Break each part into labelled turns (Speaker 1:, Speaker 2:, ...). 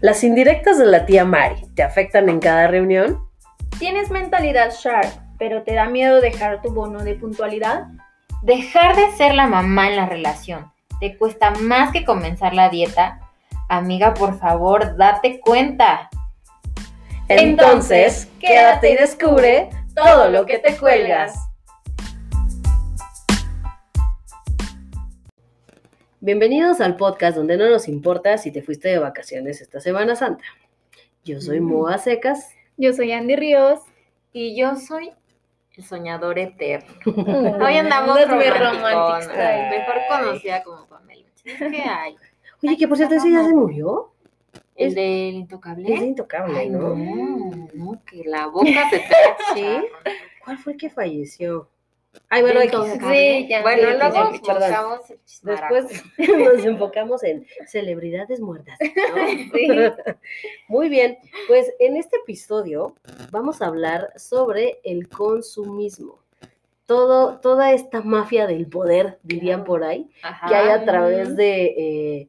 Speaker 1: Las indirectas de la tía Mari te afectan en cada reunión.
Speaker 2: ¿Tienes mentalidad sharp, pero te da miedo dejar tu bono de puntualidad?
Speaker 3: Dejar de ser la mamá en la relación. ¿Te cuesta más que comenzar la dieta? Amiga, por favor, date cuenta.
Speaker 1: Entonces, quédate y descubre todo lo que te cuelgas. Bienvenidos al podcast donde no nos importa si te fuiste de vacaciones esta Semana Santa. Yo soy
Speaker 3: Mm.
Speaker 1: Moa Secas.
Speaker 2: Yo soy Andy Ríos.
Speaker 3: Y yo soy el soñador eterno.
Speaker 2: Hoy
Speaker 3: andamos
Speaker 2: romántica.
Speaker 3: Mejor conocida como Pamela. ¿Qué hay?
Speaker 1: Oye, que por cierto, ese ya se murió.
Speaker 3: ¿El
Speaker 1: Es-
Speaker 3: del
Speaker 1: Es
Speaker 3: intocable?
Speaker 1: intocable,
Speaker 3: Ay,
Speaker 1: ¿no?
Speaker 3: no, no, que la boca se te
Speaker 1: ¿Sí? ¿Cuál fue el que falleció? Ay, bueno,
Speaker 3: intocable.
Speaker 2: Sí, ya,
Speaker 3: Bueno,
Speaker 1: sí,
Speaker 3: luego el chismarajo.
Speaker 1: Después nos enfocamos en celebridades muertas. ¿no?
Speaker 2: Sí.
Speaker 1: Muy bien, pues en este episodio vamos a hablar sobre el consumismo. Todo, toda esta mafia del poder, dirían por ahí,
Speaker 3: Ajá.
Speaker 1: que hay a través de eh,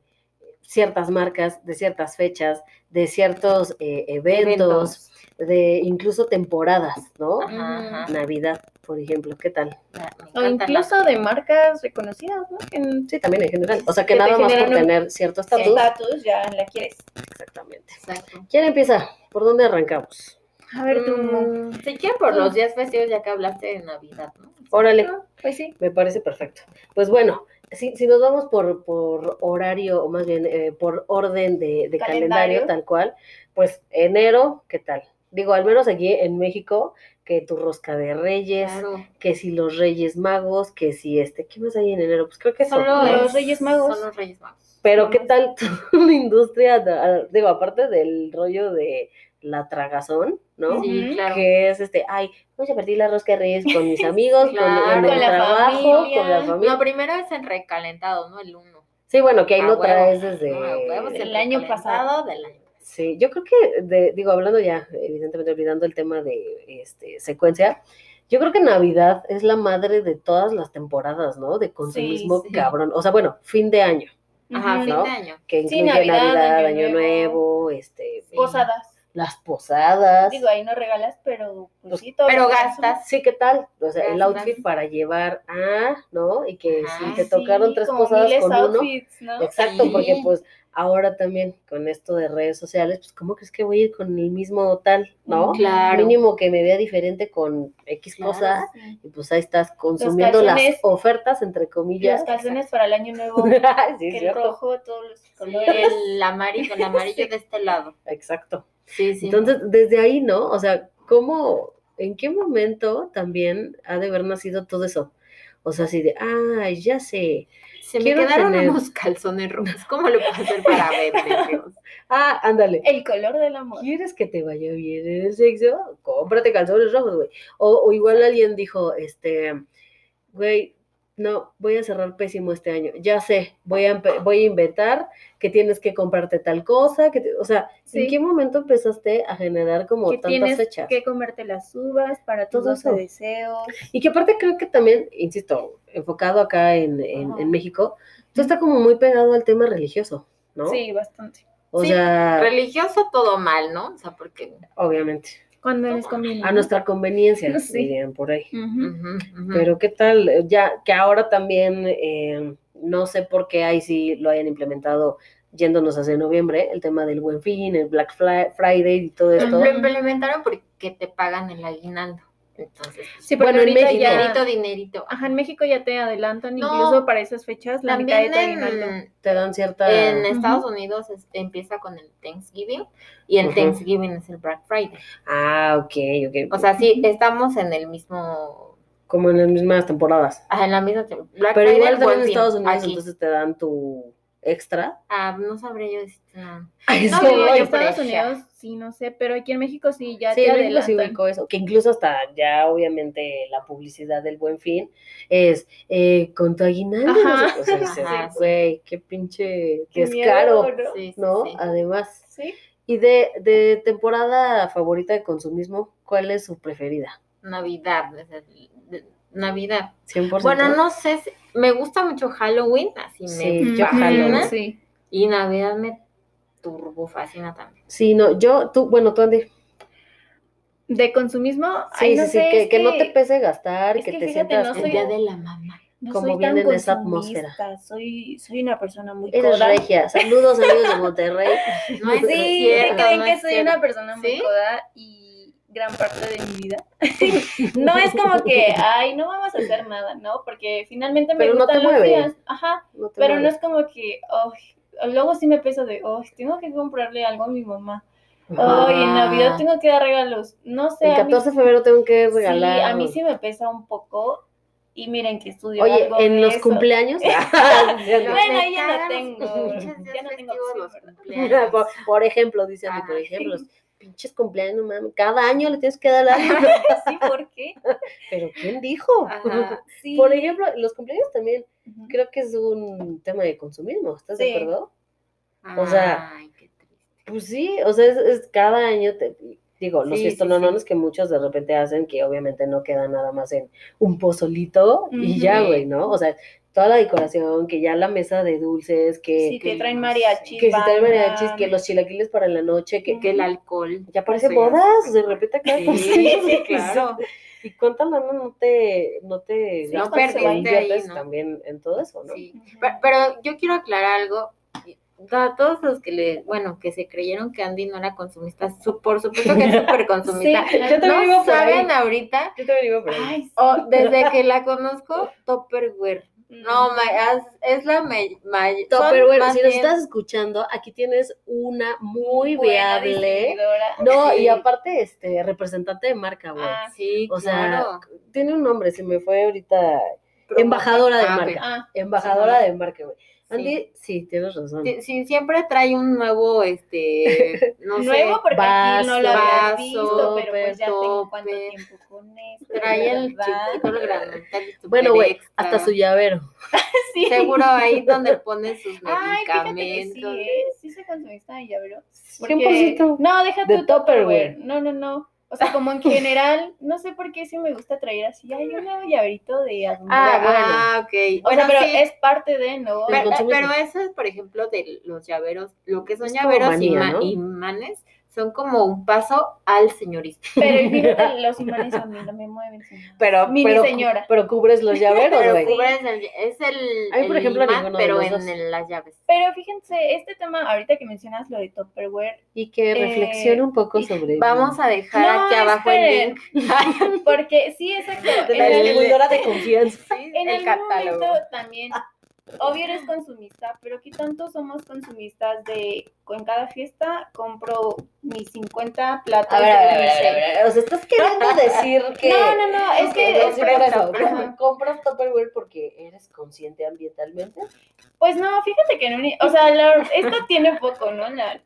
Speaker 1: ciertas marcas, de ciertas fechas, de ciertos eh, eventos, de incluso temporadas, ¿no?
Speaker 3: Ajá.
Speaker 1: Navidad, por ejemplo, ¿qué tal?
Speaker 3: Me
Speaker 2: O incluso de marcas reconocidas, ¿no? En
Speaker 1: Sí, también en general. O sea, que
Speaker 2: Que te
Speaker 1: nada más por
Speaker 2: un-
Speaker 1: tener cierto estatus.
Speaker 2: estatus ya la quieres.
Speaker 1: Exactamente.
Speaker 3: Exacto.
Speaker 1: ¿Quién empieza? ¿Por dónde arrancamos?
Speaker 2: A ver tú.
Speaker 3: Mm, si quieres por los días festivos, ya que hablaste de Navidad, ¿no?
Speaker 1: Órale.
Speaker 2: Ah, Pues sí.
Speaker 1: Me parece perfecto. Pues bueno, si, si nos vamos por, por horario, o más bien eh, por orden de, de calendario.
Speaker 2: Calendario.
Speaker 1: tal cual, pues enero, ¿qué tal? Digo, al menos aquí en México, que tu rosca de reyes,
Speaker 3: Claro.
Speaker 1: que si los reyes magos, que si este, ¿qué más hay en enero? Pues creo que eso.
Speaker 3: Solo
Speaker 2: Los
Speaker 3: es-
Speaker 2: Reyes Magos.
Speaker 3: Son los Reyes Magos.
Speaker 1: Pero ¿qué tal la industria, da- digo, aparte del rollo de la tragazón, ¿no?
Speaker 3: Sí, claro.
Speaker 1: Que es este, ay, voy a partir la rosca de reyes con mis amigos, con- en el
Speaker 2: Con la
Speaker 1: trabajo,
Speaker 2: familia.
Speaker 1: con la familia.
Speaker 3: Lo primero es el recalentado, ¿no? El uno.
Speaker 1: Sí, bueno, que ahí lo traes desde...
Speaker 3: El
Speaker 2: año pasado.
Speaker 3: Del año pasado.
Speaker 1: Sí, yo creo que, de- digo, hablando ya, evidentemente olvidando el tema de este, secuencia, yo creo que Navidad es la madre de todas las temporadas, ¿no? De consumismo
Speaker 3: sí.
Speaker 1: cabrón. O sea, bueno, fin de año,
Speaker 3: Ajá,
Speaker 2: Ujú.
Speaker 3: fin
Speaker 1: ¿no?
Speaker 3: de año.
Speaker 1: que
Speaker 2: Sí,
Speaker 1: incluye Navidad,
Speaker 2: Navidad,
Speaker 1: Año,
Speaker 2: Año
Speaker 1: Nuevo,
Speaker 2: Nuevo.
Speaker 1: este.
Speaker 2: Posadas.
Speaker 1: las posadas.
Speaker 2: Digo, ahí no regalas, pero pues,
Speaker 1: Pues,
Speaker 2: sí, todo
Speaker 3: pero gastas.
Speaker 1: Sí, ¿qué tal? O sea, el outfit para llevar a, ¿no? Y que si te tocaron tres posadas con uno.
Speaker 2: outfits, ¿no?
Speaker 1: Exacto, porque pues ahora también con esto de redes sociales, pues ¿cómo crees que voy a ir con el mismo tal, no?
Speaker 3: Claro.
Speaker 1: Mínimo que me vea diferente con X
Speaker 3: Claro.
Speaker 1: cosa
Speaker 2: Sí.
Speaker 1: y pues ahí estás consumiendo las ofertas, entre comillas.
Speaker 2: Los calzones para el año nuevo,
Speaker 1: sí,
Speaker 2: el
Speaker 1: cierto.
Speaker 2: rojo, todos los
Speaker 3: Sí,
Speaker 2: colores.
Speaker 3: el amarillo, el amarillo de este lado.
Speaker 1: Exacto.
Speaker 3: Sí, sí.
Speaker 1: Entonces, desde ahí, ¿no? O sea, ¿cómo, en qué momento también ha de haber nacido todo eso? O sea, así de, ah, ya sé.
Speaker 3: Se me
Speaker 1: quiero
Speaker 3: quedaron
Speaker 1: tener-
Speaker 3: unos calzones rojos. ¿Cómo lo puedo hacer para venderlos?
Speaker 1: Ah, ándale.
Speaker 2: El color del amor.
Speaker 1: ¿Quieres que te vaya bien en el sexo? Cómprate calzones rojos, güey. O, o igual alguien dijo, este, güey, no, voy a cerrar pésimo este año. Ya sé, voy a, empe- voy a inventar que tienes que comprarte tal cosa. Que te- o sea, ¿en qué momento empezaste a generar como
Speaker 2: Que
Speaker 1: tantas
Speaker 2: tienes
Speaker 1: fechas?
Speaker 2: que comerte las uvas para
Speaker 1: Todo
Speaker 2: todos
Speaker 1: eso.
Speaker 2: tus deseos.
Speaker 1: Y que aparte creo que también, insisto, enfocado acá en, en, México, todo está como muy pegado al tema religioso, ¿no?
Speaker 2: Sí, bastante.
Speaker 1: O
Speaker 3: Sí,
Speaker 1: sea,
Speaker 3: Religioso todo mal, ¿no? O sea, porque...
Speaker 1: obviamente,
Speaker 2: Cuando les conviene.
Speaker 1: a nuestra conveniencia,
Speaker 2: Sí.
Speaker 1: dirían por ahí. Pero qué tal, ya que ahora también, eh, no sé por qué ahí sí lo hayan implementado yéndonos hacia noviembre, el tema del buen fin, el Black Fri- Friday y todo esto.
Speaker 3: Lo implementaron porque te pagan el aguinaldo. Entonces,
Speaker 2: Sí, porque
Speaker 1: Bueno, en México.
Speaker 2: ya-
Speaker 3: dinerito, dinerito.
Speaker 2: Ajá, en México ya te adelantan
Speaker 3: No.
Speaker 2: incluso para esas fechas la mitad de
Speaker 3: También
Speaker 2: tu
Speaker 3: en,
Speaker 1: Te dan cierta...
Speaker 3: en Estados Unidos es- empieza con el Thanksgiving y el. Thanksgiving es el Black Friday.
Speaker 1: Ah, ok, ok.
Speaker 3: O sea, sí, estamos en el mismo...
Speaker 1: como en las mismas temporadas.
Speaker 3: ajá, en la misma... tem- Black
Speaker 1: Pero
Speaker 3: Friday,
Speaker 1: igual también en Estados Unidos,
Speaker 3: aquí.
Speaker 1: entonces te dan tu extra.
Speaker 3: Ah, no sabría yo decir nada. No, yo
Speaker 2: en Estados. Unidos sí, no sé, pero aquí en México sí, ya
Speaker 1: Sí,
Speaker 2: te
Speaker 1: en México sí eso, que incluso hasta ya obviamente la publicidad del Buen Fin es eh, con tu aguinaldo, no
Speaker 2: Ajá.
Speaker 1: sé, o sea, dices,
Speaker 3: Ajá, sí.
Speaker 1: güey, qué pinche
Speaker 2: Qué
Speaker 1: descaro,
Speaker 2: ¿no?
Speaker 3: Sí, sí,
Speaker 1: ¿no? Además,
Speaker 2: Sí.
Speaker 1: y de, de temporada favorita de consumismo, ¿cuál es su preferida?
Speaker 3: Navidad. Navidad.
Speaker 1: 100%.
Speaker 3: Bueno, no sé, si- me gusta mucho Halloween, así
Speaker 1: Sí,
Speaker 3: me
Speaker 1: yo. Halloween.
Speaker 2: Sí.
Speaker 3: Y Navidad me turbo fascina también.
Speaker 1: Sí, no, yo, tú, bueno, tú Andy.
Speaker 2: De consumismo,
Speaker 1: Sí,
Speaker 2: ay, no
Speaker 1: sí, sí, que,
Speaker 2: es
Speaker 1: que no te pese gastar,
Speaker 2: es
Speaker 1: que,
Speaker 2: que
Speaker 1: te
Speaker 2: fíjate,
Speaker 1: sientas
Speaker 2: no
Speaker 3: día de la mamá.
Speaker 2: no
Speaker 1: como
Speaker 2: soy
Speaker 1: viene
Speaker 2: tan
Speaker 1: en esa atmósfera.
Speaker 2: Soy, soy una persona muy
Speaker 1: Eres
Speaker 2: coda.
Speaker 1: regia. Saludos amigos de Monterrey.
Speaker 3: No es
Speaker 2: Sí,
Speaker 3: cierto,
Speaker 2: creen
Speaker 3: no
Speaker 2: que soy
Speaker 3: cierto.
Speaker 2: una persona muy
Speaker 3: ¿Sí?
Speaker 2: coda y gran parte de mi vida. no es como que, ay, no vamos a hacer nada, ¿no? Porque finalmente me
Speaker 1: Pero no te
Speaker 2: gustan los
Speaker 1: mueve.
Speaker 2: días. Ajá.
Speaker 1: No te
Speaker 2: Pero no es como que, ay, luego sí me pesa de, ay, tengo que comprarle algo a mi mamá. Ay, en Navidad
Speaker 3: Ah.
Speaker 2: tengo que dar regalos. No sé.
Speaker 1: El
Speaker 2: a mí
Speaker 1: 14 de febrero tengo que
Speaker 2: Sí,
Speaker 1: regalar.
Speaker 2: a mí sí me pesa un poco. Y miren que estudio
Speaker 1: Oye,
Speaker 2: algo
Speaker 1: en
Speaker 2: de
Speaker 1: los
Speaker 2: eso.
Speaker 1: cumpleaños.
Speaker 2: Bueno, ahí ya no tengo- ya no tengo
Speaker 1: por, por ejemplo, dice por
Speaker 3: Ajá.
Speaker 1: ejemplo, pinches cumpleaños, no mames. Cada año le tienes que dar algo.
Speaker 2: Sí, ¿por qué?
Speaker 1: Pero ¿quién dijo?
Speaker 3: Ajá.
Speaker 2: Sí.
Speaker 1: Por ejemplo, los cumpleaños también creo que es un tema de consumismo, ¿estás de acuerdo? O sea,
Speaker 3: Ay, qué triste.
Speaker 1: Pues sí, o sea, es, es cada año, te, digo, los
Speaker 3: Sí,
Speaker 1: que muchos de repente hacen, que obviamente no quedan nada más en un pozolito y ya, güey, ¿no? O sea, toda la decoración, que ya la mesa de dulces, que,
Speaker 2: Sí, que
Speaker 3: que
Speaker 2: traen mariachis.
Speaker 1: que si traen mariachis, que los chilaquiles para la noche, que,
Speaker 3: Que el alcohol.
Speaker 1: ya parece
Speaker 3: ya-
Speaker 1: bodas, de repente acá.
Speaker 3: Sí, sí, claro.
Speaker 1: ¿Y cuánta lana no te, no te
Speaker 2: Sí, no perdiste
Speaker 1: o
Speaker 2: ahí,
Speaker 3: ¿no?
Speaker 1: también en todo eso, no?
Speaker 3: Sí. Pero, pero yo quiero aclarar algo. A todos los que le, bueno, que se creyeron que Andy no era consumista, su- por supuesto que es súper consumista.
Speaker 2: Sí,
Speaker 1: yo también iba
Speaker 3: no
Speaker 1: por ahí.
Speaker 3: saben ahorita,
Speaker 1: Yo también iba por ahí.
Speaker 2: Ay, sí.
Speaker 3: o desde que la conozco, Topperware. No, es, la me, ma- son
Speaker 1: Tupperware,
Speaker 3: más
Speaker 1: si nos estás escuchando, aquí tienes una muy
Speaker 2: Buena
Speaker 1: viable. No,
Speaker 3: Sí.
Speaker 1: y aparte, este, representante de marca, güey.
Speaker 2: Ah,
Speaker 3: Sí,
Speaker 1: o sea, tiene un nombre, se me fue ahorita. embajadora de
Speaker 3: Ah,
Speaker 1: marca.
Speaker 2: Ah,
Speaker 1: Embajadora
Speaker 3: Sí.
Speaker 1: de marca, güey.
Speaker 3: Sí.
Speaker 1: Andy, sí, tienes razón.
Speaker 3: Sí, sí, siempre trae un nuevo, este, no
Speaker 2: Nuevo
Speaker 3: sé,
Speaker 2: porque aquí no lo
Speaker 3: vaso,
Speaker 2: habías visto, pero
Speaker 1: topper,
Speaker 2: pues ya tengo cuánto
Speaker 3: topper.
Speaker 2: tiempo con esto.
Speaker 3: trae el chiquito, el grandote, el
Speaker 1: Bueno, güey, hasta su llavero.
Speaker 2: Sí.
Speaker 3: Seguro ahí donde pone sus
Speaker 2: Ay, fíjate que
Speaker 3: medicamentos.
Speaker 2: sí, ¿eh? Sí soy consumista de llavero.
Speaker 1: 100%.
Speaker 2: No, deja
Speaker 1: de
Speaker 2: tu Tupperware.
Speaker 1: Tupperware.
Speaker 2: No, no, no. O sea, como en general, no sé por qué sí me gusta traer así. Hay un nuevo llaverito de algún
Speaker 3: Ah, ah, ok.
Speaker 2: O sea, pero
Speaker 3: sí,
Speaker 2: es parte de, ¿no?
Speaker 3: Pero, eso es, por ejemplo, de los llaveros. Lo que son
Speaker 1: Es
Speaker 3: llaveros
Speaker 1: manía,
Speaker 3: ima-
Speaker 1: ¿no?
Speaker 3: Son como un paso al señorista.
Speaker 2: Pero y fíjate, los imanes a mí no me mueven. señora.
Speaker 1: Pero,
Speaker 2: Mini
Speaker 1: pero,
Speaker 2: señora.
Speaker 1: pero cubres los llaveros,
Speaker 3: Pero
Speaker 1: güey.
Speaker 3: cubres el- es el,
Speaker 1: A mí, por
Speaker 3: el
Speaker 1: ejemplo,
Speaker 3: imán,
Speaker 1: ninguno de
Speaker 3: pero
Speaker 1: los
Speaker 3: en, en las llaves.
Speaker 2: Pero fíjense, este tema, ahorita que mencionas lo de Tupperware,
Speaker 1: Y que
Speaker 2: Eh,
Speaker 1: reflexione un poco sobre
Speaker 3: Vamos a dejar
Speaker 2: No,
Speaker 3: aquí abajo
Speaker 2: esperen.
Speaker 3: el link.
Speaker 2: porque sí, exacto.
Speaker 1: la
Speaker 2: el-
Speaker 1: distribuidora de confianza.
Speaker 3: Sí,
Speaker 2: En
Speaker 3: el
Speaker 2: algún
Speaker 3: catálogo.
Speaker 2: momento también, obvio eres consumista, pero ¿qué tanto somos consumistas de en cada fiesta compro mis 50 platos
Speaker 1: A ver,
Speaker 2: de
Speaker 1: a ver, a ver, a
Speaker 2: unicel?
Speaker 1: ver, a ver. O sea, estás queriendo decir que.
Speaker 2: No, no, no, es que, es
Speaker 1: por eso. Compras Tupperware porque eres consciente ambientalmente.
Speaker 2: pues no, fíjate que no, o sea, la- esto tiene poco, ¿no? La-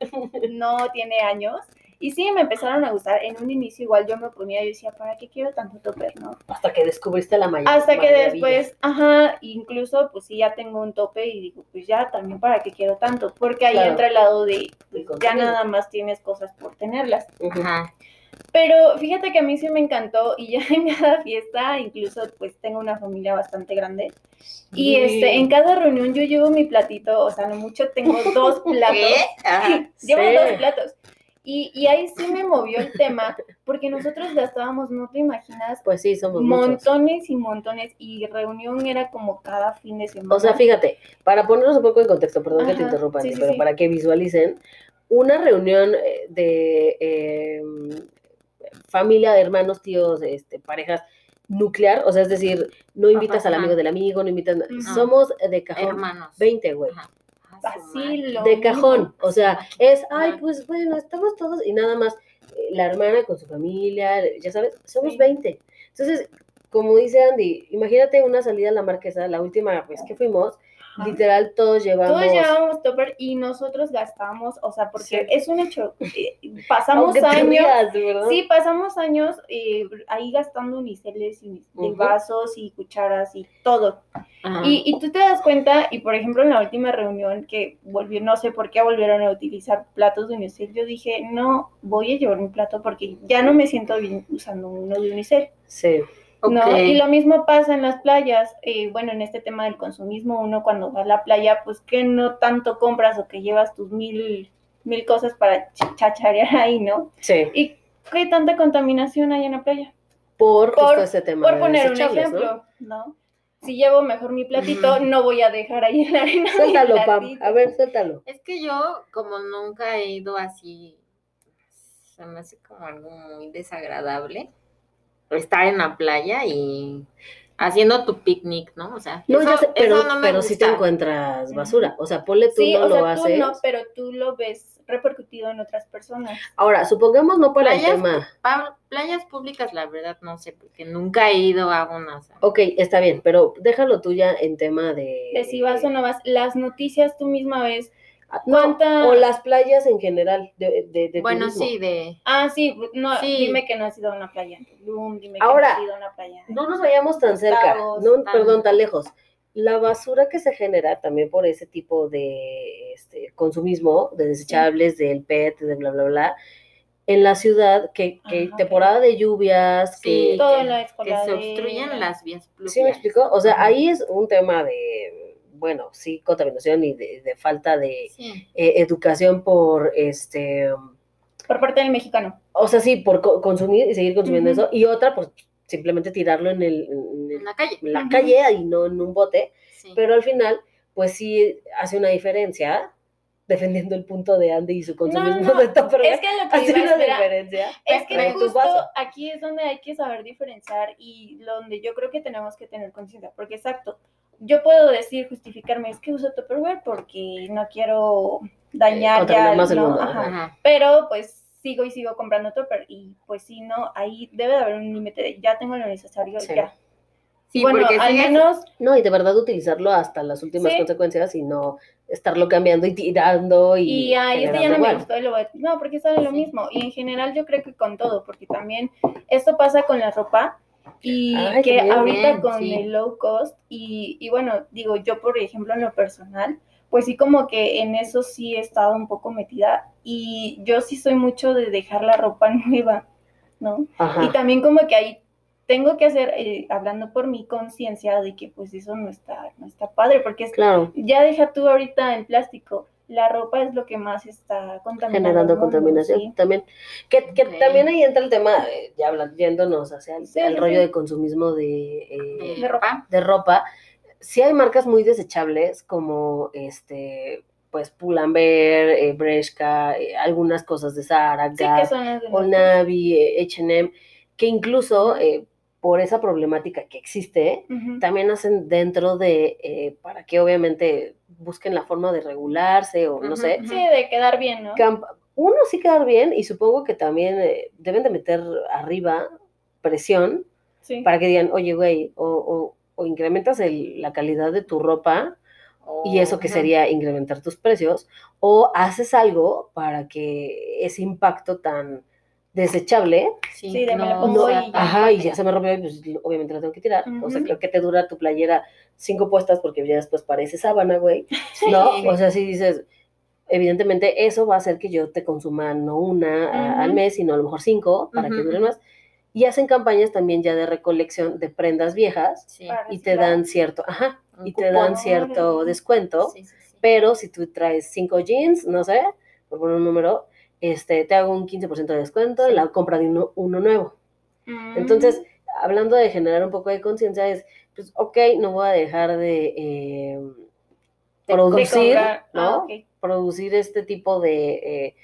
Speaker 2: no tiene años. Y sí, me empezaron a gustar. En un inicio igual yo me ponía, yo decía, ¿para qué quiero tanto topper, no?
Speaker 1: Hasta que descubriste la mayor.
Speaker 2: Hasta que después, ajá, incluso pues sí ya tengo un tope y digo, pues ya también para qué quiero tanto, porque ahí
Speaker 1: Claro.
Speaker 2: entra el lado de, pues, ya nada más tienes cosas por tenerlas.
Speaker 3: Ajá.
Speaker 2: Pero fíjate que a mí sí me encantó y ya en cada fiesta, incluso pues tengo una familia bastante grande y este, en cada reunión yo llevo mi platito, o sea, no mucho tengo dos platos,
Speaker 3: ¿Qué? Ajá.
Speaker 2: llevo
Speaker 1: Sí.
Speaker 2: dos platos. Y, y ahí sí me movió el tema, porque nosotros gastábamos, no te imaginas,
Speaker 1: Pues sí, somos muchos.
Speaker 2: montones y montones y reunión era como cada fin de semana.
Speaker 1: O sea, fíjate, para ponernos un poco en contexto, perdón que te interrumpa,
Speaker 2: sí, sí,
Speaker 1: pero
Speaker 2: sí.
Speaker 1: para que visualicen, una reunión eh, de eh, familia, hermanos, tíos, este, parejas nuclear, o sea, es decir, no invitas al
Speaker 3: ajá.
Speaker 1: amigo del amigo, no invitas, somos de cajón
Speaker 3: Hermanos.
Speaker 1: 20, güey.
Speaker 3: Ajá.
Speaker 2: Así lo
Speaker 1: de cajón, o sea, es, ay, pues bueno, estamos todos y nada más, eh, la hermana con su familia, ya sabes, somos
Speaker 2: Sí.
Speaker 1: 20. Entonces, como dice Andy, imagínate una salida a la marquesa, la última vez que fuimos,
Speaker 2: Ajá.
Speaker 1: literal todos llevamos,
Speaker 2: Todos llevábamos topper y nosotros gastamos, o sea, porque
Speaker 1: Sí.
Speaker 2: es un hecho. eh, Pasamos años, sí, pasamos años eh, ahí gastando uniceles y vasos y cucharas y todo. Y, y tú te das cuenta, y por ejemplo en la última reunión que volvió, no sé por qué volvieron a utilizar platos de unicel, yo dije, no, voy a llevar un plato porque ya no me siento bien usando uno de unicel.
Speaker 1: Sí.
Speaker 2: ¿No? Y lo mismo pasa en las playas. eh, bueno, en este tema del consumismo, uno cuando va a la playa, pues que no tanto compras o que llevas tus mil mil cosas para ch- chacharear ahí, ¿no?
Speaker 1: Sí,
Speaker 2: ¿Y qué tanta contaminación hay en la playa?
Speaker 1: por,
Speaker 2: Por-
Speaker 1: justo ese tema
Speaker 2: Por
Speaker 1: de
Speaker 2: poner un ejemplo, ¿no? Si llevo mejor mi platito, no voy a dejar ahí en la arena.
Speaker 1: Suéltalo, Pam. A ver, suéltalo.
Speaker 3: Es que yo, como nunca he ido así, se me hace como algo muy desagradable estar en la playa y haciendo tu picnic, ¿no? O sea,
Speaker 1: No,
Speaker 3: eso,
Speaker 1: ya sé, pero,
Speaker 3: eso no me
Speaker 1: pero sí te encuentras basura. O sea, ponle tú
Speaker 2: Sí,
Speaker 1: no
Speaker 2: o
Speaker 1: lo
Speaker 2: sea, tú
Speaker 1: haces.
Speaker 2: no, pero tú lo ves repercutido en otras personas.
Speaker 1: Ahora, supongamos no para el
Speaker 3: Playas,
Speaker 1: tema.
Speaker 3: pa- playas públicas, la verdad, no sé, porque nunca he ido a una. sea,
Speaker 1: Ok, está bien, pero déjalo tú ya en tema de.
Speaker 2: De si vas o no vas, las noticias tú misma ves.
Speaker 1: Ah, no,
Speaker 2: ¿Cuánta-
Speaker 1: o las playas en general de, de, de
Speaker 3: Bueno,
Speaker 1: turismo.
Speaker 3: sí, de...
Speaker 2: Ah, sí, no,
Speaker 3: Sí.
Speaker 2: dime que no has ido a una playa dime
Speaker 1: Ahora,
Speaker 2: que no has ido a una playa.
Speaker 1: No nos vayamos tan cerca, no,
Speaker 3: tan-
Speaker 1: perdón, tan lejos. La basura que se genera también por ese tipo de este, consumismo, de desechables, del PET, de bla, bla, bla, en la ciudad, que, que
Speaker 2: Ah,
Speaker 1: temporada de lluvias,
Speaker 3: Sí,
Speaker 1: que,
Speaker 2: Todo
Speaker 3: que-
Speaker 2: en la
Speaker 3: que
Speaker 2: escuela.
Speaker 3: se obstruyen las vías pluviales.
Speaker 1: ¿Sí me explico? O sea, ahí es un tema de, bueno, sí, contaminación y de, de falta de
Speaker 3: Sí.
Speaker 1: eh, educación por, este,
Speaker 2: Por parte del mexicano.
Speaker 1: o sea, sí, por co- consumir y seguir consumiendo
Speaker 2: Ujú.
Speaker 1: eso, y otra, pues simplemente tirarlo en, el, en el-
Speaker 3: la calle.
Speaker 1: en la
Speaker 2: Ujú.
Speaker 1: calle y no en un bote,
Speaker 3: Sí.
Speaker 1: pero al final, pues sí hace una diferencia, defendiendo el punto de Andy y su consumismo
Speaker 2: no,
Speaker 1: de Tupperware,
Speaker 2: Es que lo que
Speaker 1: hace una
Speaker 2: esperar-
Speaker 1: diferencia.
Speaker 2: Es que justo aquí es donde hay que saber diferenciar y donde yo creo que tenemos que tener conciencia, porque exacto, yo puedo decir, justificarme, es que uso Tupperware porque no quiero dañar
Speaker 1: contaminar
Speaker 2: ya,
Speaker 1: más el mundo,
Speaker 2: Ajá.
Speaker 3: Ajá.
Speaker 2: pero pues sigo y sigo comprando Tupper y pues si no, ahí debe de haber un límite de ya tengo lo necesario,
Speaker 1: Sí.
Speaker 2: ya.
Speaker 3: Sí,
Speaker 2: bueno,
Speaker 3: porque
Speaker 2: al menos
Speaker 1: No, y de verdad utilizarlo hasta las últimas
Speaker 2: Sí.
Speaker 1: consecuencias y no estarlo cambiando y tirando y.
Speaker 2: Y ay, este ya no me gustó y lo voy a... No, porque sale lo
Speaker 3: Sí.
Speaker 2: mismo. Y en general yo creo que con todo, porque también esto pasa con la ropa y
Speaker 1: Ay,
Speaker 2: que
Speaker 1: también.
Speaker 2: ahorita
Speaker 3: Bien,
Speaker 2: con
Speaker 3: sí.
Speaker 2: el low cost y, y bueno, digo yo por ejemplo en lo personal, pues sí como que en eso sí he estado un poco metida y yo sí soy mucho de dejar la ropa nueva, ¿no?
Speaker 1: Ajá.
Speaker 2: Y también como que ahí tengo que hacer, eh, hablando por mi conciencia de que pues eso no está, no está padre, porque es
Speaker 1: Claro,
Speaker 2: ya deja tú ahorita el plástico. La ropa es lo que más está contaminando.
Speaker 1: generando
Speaker 2: el
Speaker 1: contaminación
Speaker 2: sí.
Speaker 1: también. Que, también ahí entra el tema, eh, ya hablando, yéndonos hacia el,
Speaker 2: Sí, sí,
Speaker 1: rollo de consumismo de, eh,
Speaker 3: de ropa.
Speaker 1: de ropa. Sí hay marcas muy desechables como este, pues Pull&Bear, eh, Bershka, eh, algunas cosas de Zara,
Speaker 2: Sí, que
Speaker 1: Gap, eh, H&M, que incluso eh, por esa problemática que existe, también hacen dentro de, eh, para que obviamente busquen la forma de regularse o no sé.
Speaker 2: Sí, de quedar bien, ¿no?
Speaker 1: camp- uno sí quedar bien y supongo que también eh, deben de meter arriba presión
Speaker 2: Sí.
Speaker 1: para que digan, oye, güey, o, o- o incrementas el- la calidad de tu ropa y eso que sería incrementar tus precios, o haces algo para que ese impacto tan desechable,
Speaker 3: Sí,
Speaker 2: Sí, de me la
Speaker 3: no
Speaker 2: pongo
Speaker 3: sea
Speaker 2: y-
Speaker 1: ajá, y ya se me rompió, pues obviamente la tengo que tirar. O sea, creo que te dura tu playera cinco puestas porque ya después parece sábana, güey. ¿No?
Speaker 3: Sí.
Speaker 1: O sea, si dices, evidentemente eso va a hacer que yo te consuma no una a- al
Speaker 2: Ujú.
Speaker 1: mes, sino a lo mejor cinco para que
Speaker 3: Ujú,
Speaker 1: duren
Speaker 3: ujú.
Speaker 1: más. Y hacen campañas también ya de recolección de prendas viejas
Speaker 3: Sí.
Speaker 2: Para
Speaker 1: y te dan cierto, ajá,
Speaker 3: Un
Speaker 1: y te dan cierto descuento,
Speaker 3: Sí, sí, sí.
Speaker 1: pero si tú traes cinco jeans, no sé, por poner un número, este, te hago un 15% de descuento en la compra de uno, uno nuevo.
Speaker 2: Mm.
Speaker 1: Entonces, hablando de generar un poco de conciencia, es, pues, ok, no voy a dejar de eh,
Speaker 3: De
Speaker 1: producir. ¿no?
Speaker 2: Ah, ok.
Speaker 1: Producir este tipo de eh,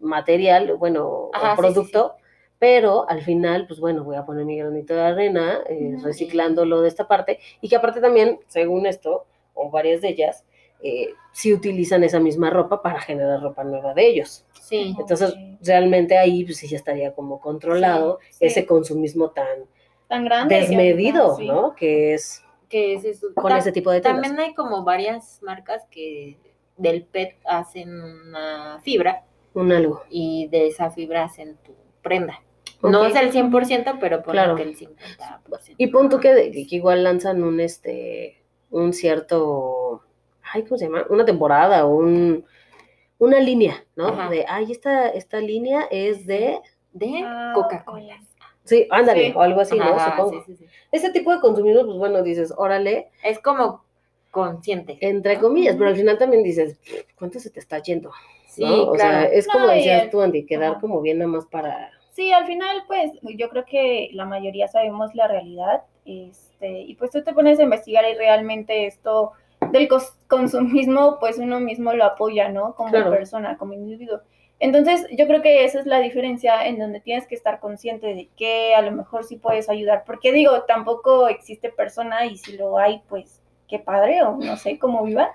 Speaker 1: material, bueno,
Speaker 3: sí, sí,
Speaker 1: producto, pero al final, pues bueno, voy a poner mi granito de arena, eh,
Speaker 2: Ujú.
Speaker 1: reciclándolo de esta parte, y que aparte también, según esto, o varias de ellas, eh, sí utilizan esa misma ropa para generar ropa nueva de ellos.
Speaker 3: Sí.
Speaker 1: Entonces, realmente ahí pues sí ya estaría como controlado
Speaker 2: Sí, sí.
Speaker 1: ese consumismo tan
Speaker 2: Tan grande.
Speaker 1: desmedido. ¿no? Que es
Speaker 3: Que es eso.
Speaker 1: con
Speaker 3: Ta-
Speaker 1: ese tipo de temas.
Speaker 3: También hay como varias marcas que del PET hacen una fibra
Speaker 1: Un algo.
Speaker 3: y de esa fibra hacen tu prenda. No es el 100%, pero por
Speaker 1: Claro.
Speaker 3: que el 50%.
Speaker 1: Y punto que, que igual lanzan un este un cierto ay, ¿cómo se llama? Una temporada un una línea, ¿no?
Speaker 3: Ajá.
Speaker 1: De ay, esta, esta línea es de
Speaker 3: De
Speaker 2: Ah,
Speaker 3: Coca-Cola.
Speaker 1: sí, ándale,
Speaker 2: Sí.
Speaker 1: o algo así, ¿no? Supongo.
Speaker 3: sí, sí, sí.
Speaker 1: Ese tipo de consumismo, pues bueno, dices, órale,
Speaker 3: Es como consciente.
Speaker 1: Entre comillas, pero al final también dices, ¿cuánto se te está yendo?
Speaker 3: Sí,
Speaker 1: ¿no? O sea, es como
Speaker 2: No,
Speaker 1: decías
Speaker 2: el-
Speaker 1: tú, Andy, quedar
Speaker 2: Ajá.
Speaker 1: como bien nada más para...
Speaker 2: Sí, al final, pues yo creo que la mayoría sabemos la realidad, este, y pues tú te pones a investigar y realmente esto del consumismo, pues uno mismo lo apoya, ¿no? Como
Speaker 1: Claro.
Speaker 2: persona, como individuo. Entonces, yo creo que esa es la diferencia en donde tienes que estar consciente de que a lo mejor sí puedes ayudar, porque digo, tampoco existe persona y si lo hay, pues qué padre o no sé cómo viva,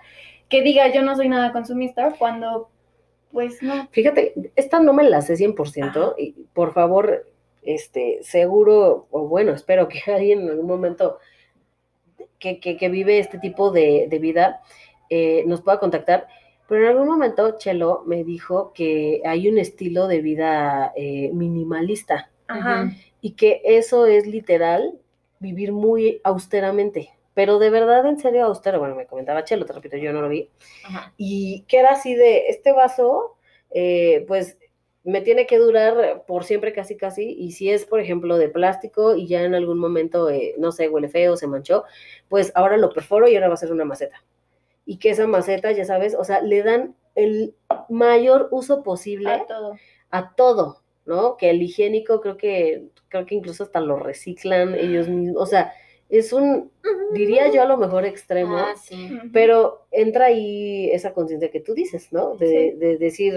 Speaker 2: que diga yo no soy nada consumista cuando, pues no.
Speaker 1: Fíjate, esta no me la sé 100%, y por favor, este, seguro, o bueno, espero que alguien en algún momento que, que, que vive este tipo de, de vida eh, nos pueda contactar, pero en algún momento Chelo me dijo que hay un estilo de vida eh, minimalista.
Speaker 2: Ajá.
Speaker 1: y que eso es literal vivir muy austeramente, pero de verdad, en serio, austero, bueno, me comentaba Chelo, te repito, yo no lo vi,
Speaker 3: Ajá.
Speaker 1: y que era así de, este vaso, eh, pues me tiene que durar por siempre casi casi, y si es, por ejemplo, de plástico y ya en algún momento, eh, no sé, huele feo, se manchó, pues ahora lo perforo y ahora va a ser una maceta. Y que esa maceta, ya sabes, o sea, le dan el mayor uso posible
Speaker 2: A todo.
Speaker 1: a todo, ¿no? Que el higiénico creo que, creo que incluso hasta lo reciclan ellos mismos, o sea, es un, diría yo a lo mejor extremo,
Speaker 3: Ah, sí.
Speaker 1: Pero entra ahí esa conciencia que tú dices, ¿no? De,
Speaker 2: Sí.
Speaker 1: de decir,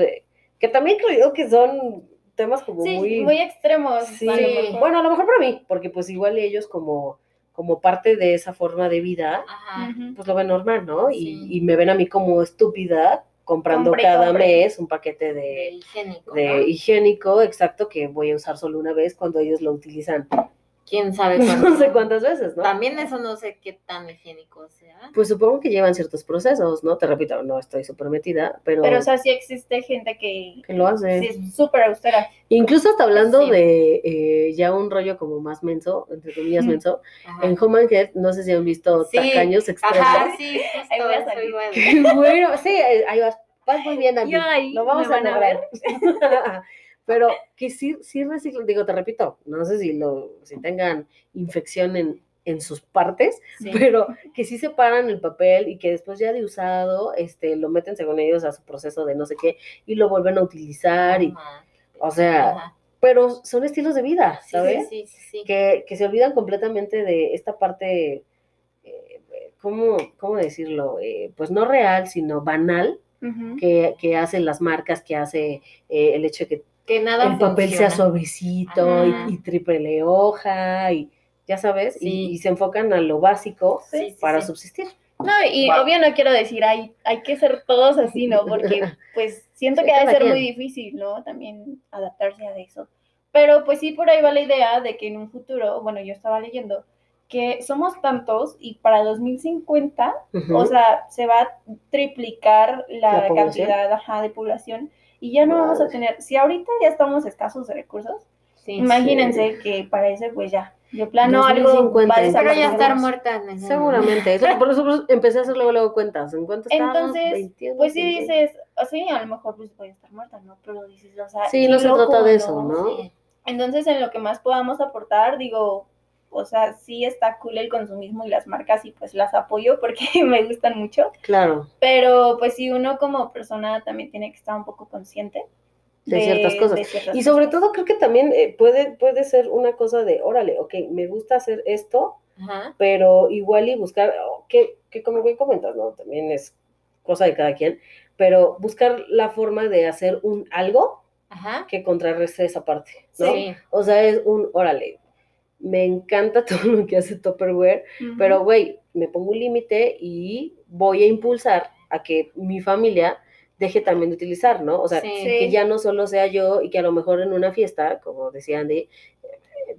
Speaker 1: que también creo que son temas como
Speaker 2: Sí,
Speaker 1: muy...
Speaker 2: muy, extremos.
Speaker 1: Sí,
Speaker 2: a
Speaker 1: bueno, a lo mejor para mí, porque pues igual ellos como, como parte de esa forma de vida,
Speaker 3: Ajá.
Speaker 1: Pues lo ven normal, ¿no? Y,
Speaker 3: Sí.
Speaker 1: y me ven a mí como estúpida comprando
Speaker 2: Compre,
Speaker 1: cada
Speaker 2: compre.
Speaker 1: mes un paquete
Speaker 3: De
Speaker 1: de,
Speaker 3: higiénico,
Speaker 1: de
Speaker 3: ¿no?
Speaker 1: higiénico, exacto, que voy a usar solo una vez cuando ellos lo utilizan
Speaker 3: ¿Quién sabe
Speaker 1: no sé cuántas veces, ¿no?
Speaker 3: También eso no sé qué tan higiénico sea.
Speaker 1: Pues supongo que llevan ciertos procesos, ¿no? Te repito, no estoy súper metida, pero,
Speaker 2: Pero, o sea, sí existe gente que
Speaker 1: que lo hace.
Speaker 2: sí es súper austera.
Speaker 1: Incluso hasta hablando
Speaker 3: Sí.
Speaker 1: de eh, ya un rollo como más menso, entre comillas menso,
Speaker 3: Ajá.
Speaker 1: en Home and Health, no sé si han visto
Speaker 3: Sí.
Speaker 1: tacaños extremos.
Speaker 3: Ajá, sí, justo
Speaker 2: Ahí a
Speaker 3: a
Speaker 1: Qué
Speaker 3: decir.
Speaker 1: bueno, sí, ahí vas, vas muy bien,
Speaker 2: ahí
Speaker 1: Lo vamos a
Speaker 2: a
Speaker 1: lograr. Pero que sí, sí reciclan, digo, te repito, no sé si lo, si tengan infección en, en sus partes,
Speaker 3: Sí.
Speaker 1: pero que sí separan el papel y que después ya de usado, este, lo meten según ellos a su proceso de no sé qué, y lo vuelven a utilizar, y,
Speaker 3: Ajá.
Speaker 1: o sea,
Speaker 3: Ajá.
Speaker 1: pero son estilos de vida, ¿sabes?
Speaker 3: sí, sí.
Speaker 1: Que, que se olvidan completamente de esta parte, eh, ¿cómo, cómo decirlo? Eh, pues no real, sino banal, que, que hacen las marcas, que hace eh, el hecho de que
Speaker 3: Que nada
Speaker 1: el papel sea suavecito y, y triple hoja y ya sabes, y-
Speaker 3: Sí.
Speaker 1: y, se enfocan a lo básico
Speaker 3: Sí, sí,
Speaker 1: para
Speaker 3: sí.
Speaker 1: subsistir.
Speaker 2: No, y
Speaker 3: Wow.
Speaker 2: obvio no quiero decir, hay, hay que ser todos así, ¿no? Porque pues siento que ha de
Speaker 1: cada
Speaker 2: ser muy difícil, ¿no? También adaptarse a eso. Pero pues sí, por ahí va la idea de que en un futuro, bueno, yo estaba leyendo, que somos tantos y para 2050,
Speaker 1: Ujú.
Speaker 2: o sea, se va a triplicar la,
Speaker 1: La
Speaker 2: cantidad ajá, de población y ya no vamos a tener, si ahorita ya estamos escasos de recursos,
Speaker 3: Sí,
Speaker 2: imagínense que para ese pues ya, de plano
Speaker 1: 2050.
Speaker 2: algo va a
Speaker 3: sí. Pero ya
Speaker 2: desaparecer.
Speaker 3: estar ese
Speaker 1: Seguramente. Eso- por eso empecé a hacer luego, luego cuentas. ¿En cuánto?
Speaker 2: Entonces,
Speaker 1: 21,
Speaker 2: Pues sí
Speaker 1: 50.
Speaker 2: dices, así a lo mejor pues voy a estar muerta, ¿no? Pero dices, o sea,
Speaker 1: Sí, no se trata de eso, ¿no?
Speaker 3: Sí.
Speaker 2: Entonces, en lo que más podamos aportar, digo, o sea, sí está cool el consumismo y las marcas y pues las apoyo porque me gustan mucho,
Speaker 1: Claro,
Speaker 2: pero pues sí uno como persona también tiene que estar un poco consciente
Speaker 1: de, ciertas cosas.
Speaker 2: de ciertas
Speaker 1: Y sobre
Speaker 2: cosas.
Speaker 1: todo creo que también eh, puede, puede ser una cosa de, órale, ok, me gusta hacer esto,
Speaker 3: Ajá.
Speaker 1: pero igual y buscar, que, que como bien comentas, ¿no? También es cosa de cada quien, pero buscar la forma de hacer un algo
Speaker 3: Ajá.
Speaker 1: que contrarreste esa parte, ¿no?
Speaker 3: Sí.
Speaker 1: O sea, es un, órale, me encanta todo lo que hace Tupperware,
Speaker 2: Ujú.
Speaker 1: pero güey, me pongo un límite y voy a impulsar a que mi familia deje también de utilizar, ¿no? O sea,
Speaker 3: Sí.
Speaker 1: que ya no solo sea yo y que a lo mejor en una fiesta, como decía Andy, eh,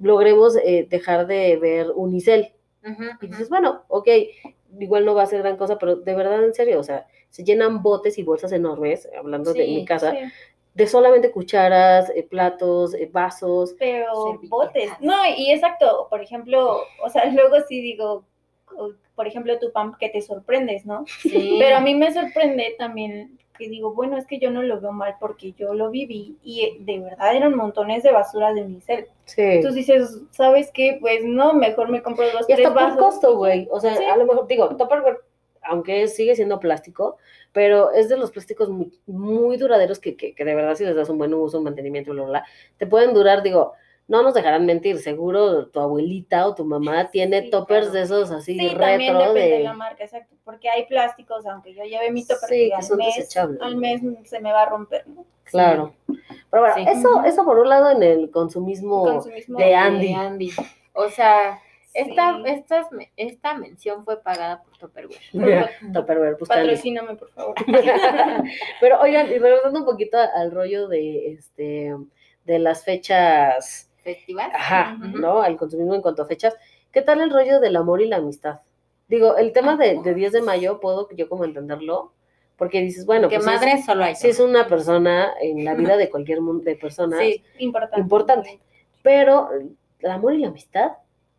Speaker 1: logremos eh, dejar de ver unicel.
Speaker 3: Ajá,
Speaker 1: Y
Speaker 3: ajá.
Speaker 1: dices, bueno, ok, igual no va a ser gran cosa, pero de verdad, en serio, o sea, se llenan botes y bolsas enormes, hablando de
Speaker 3: Sí,
Speaker 1: mi casa,
Speaker 2: Sí,
Speaker 1: de solamente cucharas, eh, platos, eh, vasos.
Speaker 2: pero botes. No, y exacto, por ejemplo, o sea, luego sí digo, por ejemplo, tu pump que te sorprendes, ¿no?
Speaker 3: Sí.
Speaker 2: Pero a mí me sorprende también que digo, bueno, es que yo no lo veo mal porque yo lo viví y eh, de verdad eran montones de basura de unicel.
Speaker 1: Sí.
Speaker 2: Entonces dices, ¿sabes qué? Pues no, mejor me compro dos,
Speaker 1: Y hasta
Speaker 2: tres
Speaker 1: por
Speaker 2: vasos.
Speaker 1: costo, güey. O sea,
Speaker 2: Sí.
Speaker 1: a lo mejor, digo, Tupperware aunque sigue siendo plástico, pero es de los plásticos muy, muy duraderos que, que, que de verdad si les das un buen uso, un mantenimiento, bla, bla, bla, te pueden durar, digo, no nos dejarán mentir, seguro tu abuelita o tu mamá tiene
Speaker 2: Sí,
Speaker 1: toppers
Speaker 2: claro.
Speaker 1: de esos así
Speaker 2: Sí, también
Speaker 1: retro
Speaker 2: depende de...
Speaker 1: de...
Speaker 2: la marca, exacto. Porque hay plásticos, aunque yo lleve mi topper,
Speaker 1: Sí, que
Speaker 2: al,
Speaker 1: son
Speaker 2: mes,
Speaker 1: desechables.
Speaker 2: al mes se me va a romper, ¿no?
Speaker 1: Claro. Pero bueno, eso, eso por un lado en el consumismo
Speaker 2: Consumismo.
Speaker 1: de Andy.
Speaker 3: De Andy. O sea, esta,
Speaker 2: Sí.
Speaker 3: estas, esta mención fue pagada por Tupperware.
Speaker 1: Tupperware, pues, Andy.
Speaker 2: Patrocíname, por favor.
Speaker 1: Pero oigan, y regresando un poquito al rollo de este de las fechas,
Speaker 3: ¿Festival?
Speaker 1: ajá. ¿no? Al consumismo en cuanto a fechas. ¿Qué tal el rollo del amor y la amistad? Digo, el tema de, de 10 de mayo puedo yo como entenderlo, porque dices, bueno,
Speaker 3: que
Speaker 1: pues es-
Speaker 3: madre solo hay.
Speaker 1: sí es una persona en la vida de cualquier mun- de personas,
Speaker 3: Sí,
Speaker 2: Importante.
Speaker 1: Importante. pero el amor y la amistad,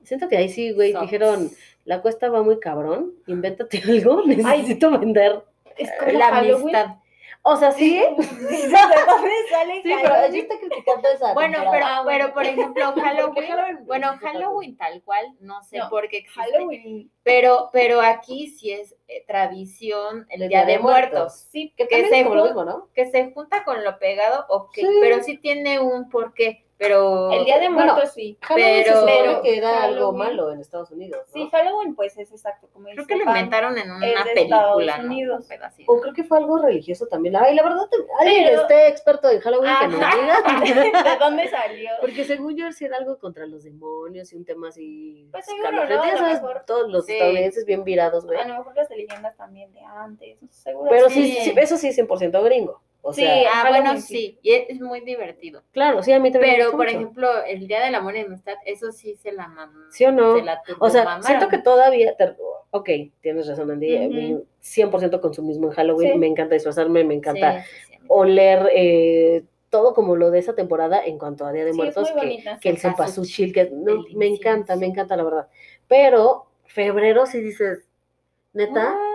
Speaker 1: siento que ahí sí, güey, dijeron, la cuesta va muy cabrón, invéntate algo, necesito vender.
Speaker 2: Es como
Speaker 3: la
Speaker 2: Halloween.
Speaker 3: amistad.
Speaker 1: O sea, sí,
Speaker 2: ¿De dónde sale
Speaker 1: sí, pero yo estoy criticando esa
Speaker 3: Bueno, pero,
Speaker 2: Ah, bueno.
Speaker 3: pero por ejemplo, Halloween, bueno,
Speaker 1: sí, Halloween.
Speaker 3: Tal cual, no sé
Speaker 2: No,
Speaker 3: por qué existe,
Speaker 2: Halloween.
Speaker 3: pero, pero aquí sí es eh, tradición el Día de Muertos,
Speaker 2: Sí,
Speaker 1: Que
Speaker 3: que se jun-
Speaker 1: mismo, ¿no?
Speaker 3: que se junta con lo pegado, ok,
Speaker 1: Sí.
Speaker 3: pero sí tiene un porqué, pero...
Speaker 2: el Día de
Speaker 1: Bueno,
Speaker 2: Muertos sí.
Speaker 1: Halloween
Speaker 3: Pero-
Speaker 1: se supone que era algo
Speaker 2: Halloween-
Speaker 1: malo en Estados Unidos, ¿no?
Speaker 2: Sí, Halloween pues es exacto como
Speaker 3: Creo que lo inventaron en una
Speaker 2: es de
Speaker 3: película.
Speaker 2: Unidos.
Speaker 3: Un pedacito.
Speaker 1: O creo que fue algo religioso también. Ay, la verdad, alguien que
Speaker 2: Pero-
Speaker 1: esté experto en Halloween que nos
Speaker 2: Ajá.
Speaker 1: diga.
Speaker 2: ¿De dónde salió?
Speaker 1: Porque según yo sí era algo contra los demonios y un tema así.
Speaker 2: Pues seguro. ¿no?
Speaker 1: Ya
Speaker 2: lo
Speaker 1: sabes,
Speaker 2: mejor.
Speaker 1: todos los
Speaker 3: Sí.
Speaker 1: estadounidenses bien virados, güey.
Speaker 2: A lo mejor las de leyendas también de antes, seguro.
Speaker 1: Pero sí,
Speaker 3: Sí.
Speaker 1: sí, eso sí es 100% gringo. O
Speaker 2: Sí,
Speaker 1: sea,
Speaker 3: Ah,
Speaker 2: Halloween
Speaker 3: bueno,
Speaker 2: sí.
Speaker 3: sí, y es muy divertido.
Speaker 1: claro, sí, a mí también me
Speaker 3: Pero,
Speaker 1: gusta
Speaker 3: por
Speaker 1: mucho.
Speaker 3: ejemplo, el Día del Amor y la Amistad, eso sí se la mam-
Speaker 1: ¿Sí o no?
Speaker 3: se la
Speaker 1: O sea, siento que todavía. te- ok, tienes razón, Andy.
Speaker 2: Ujú.
Speaker 1: mi 100% consumismo en Halloween.
Speaker 2: Sí.
Speaker 1: Me encanta disfrazarme, me encanta
Speaker 3: Sí, sí, sí.
Speaker 1: oler eh, todo como lo de esa temporada en cuanto a Día de
Speaker 2: Sí, es
Speaker 1: Muertos.
Speaker 2: muy
Speaker 1: que,
Speaker 2: bonita.
Speaker 1: que el
Speaker 3: Cempasúchil,
Speaker 1: que no, me encanta, me encanta la verdad. Pero febrero sí dices, neta,
Speaker 3: Ah,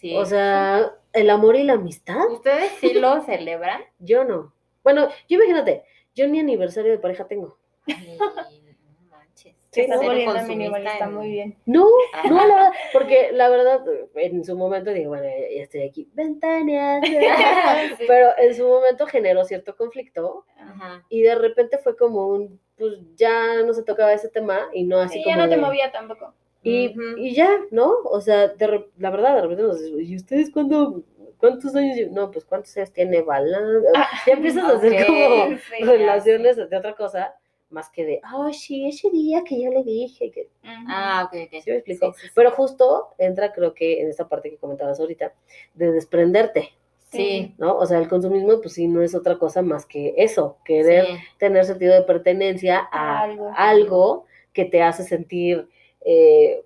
Speaker 3: sí.
Speaker 1: o sea, el amor y la amistad,
Speaker 3: ¿Ustedes sí lo celebran?
Speaker 1: yo no. Bueno, yo imagínate, yo ni aniversario de pareja tengo.
Speaker 3: Ay, no manches.
Speaker 1: Sí, ¿no?
Speaker 3: en-
Speaker 2: muy bien.
Speaker 1: No,
Speaker 3: Ajá.
Speaker 1: no, la verdad, porque la verdad, en su momento dije, bueno, ya, estoy aquí, ventanas.
Speaker 2: Sí.
Speaker 1: Pero en su momento generó cierto conflicto
Speaker 3: Ajá.
Speaker 1: y de repente fue como un, pues ya no se tocaba ese tema y no así
Speaker 2: Sí,
Speaker 1: como
Speaker 2: ya no te movía tampoco.
Speaker 1: Y, y ya, ¿no? O sea, de la verdad, de repente nos dicen, ¿y ustedes cuándo, cuántos años? lle-?" No, pues ¿cuántos años tiene Bala?
Speaker 2: Ah,
Speaker 1: ya empiezas a hacer como
Speaker 2: Sí,
Speaker 1: relaciones de otra cosa, más que de, oh, sí, ese día que yo le dije que...
Speaker 3: Ah, ok, ok.
Speaker 1: ¿Sí me explico?
Speaker 3: Sí, sí, sí.
Speaker 1: Pero justo entra, creo que en esta parte que comentabas ahorita, de desprenderte,
Speaker 3: Sí.
Speaker 1: ¿no? O sea, el consumismo, pues sí, no es otra cosa más que eso, querer
Speaker 3: Sí.
Speaker 1: tener sentido de pertenencia a
Speaker 2: Algo.
Speaker 1: algo, que te hace sentir, eh,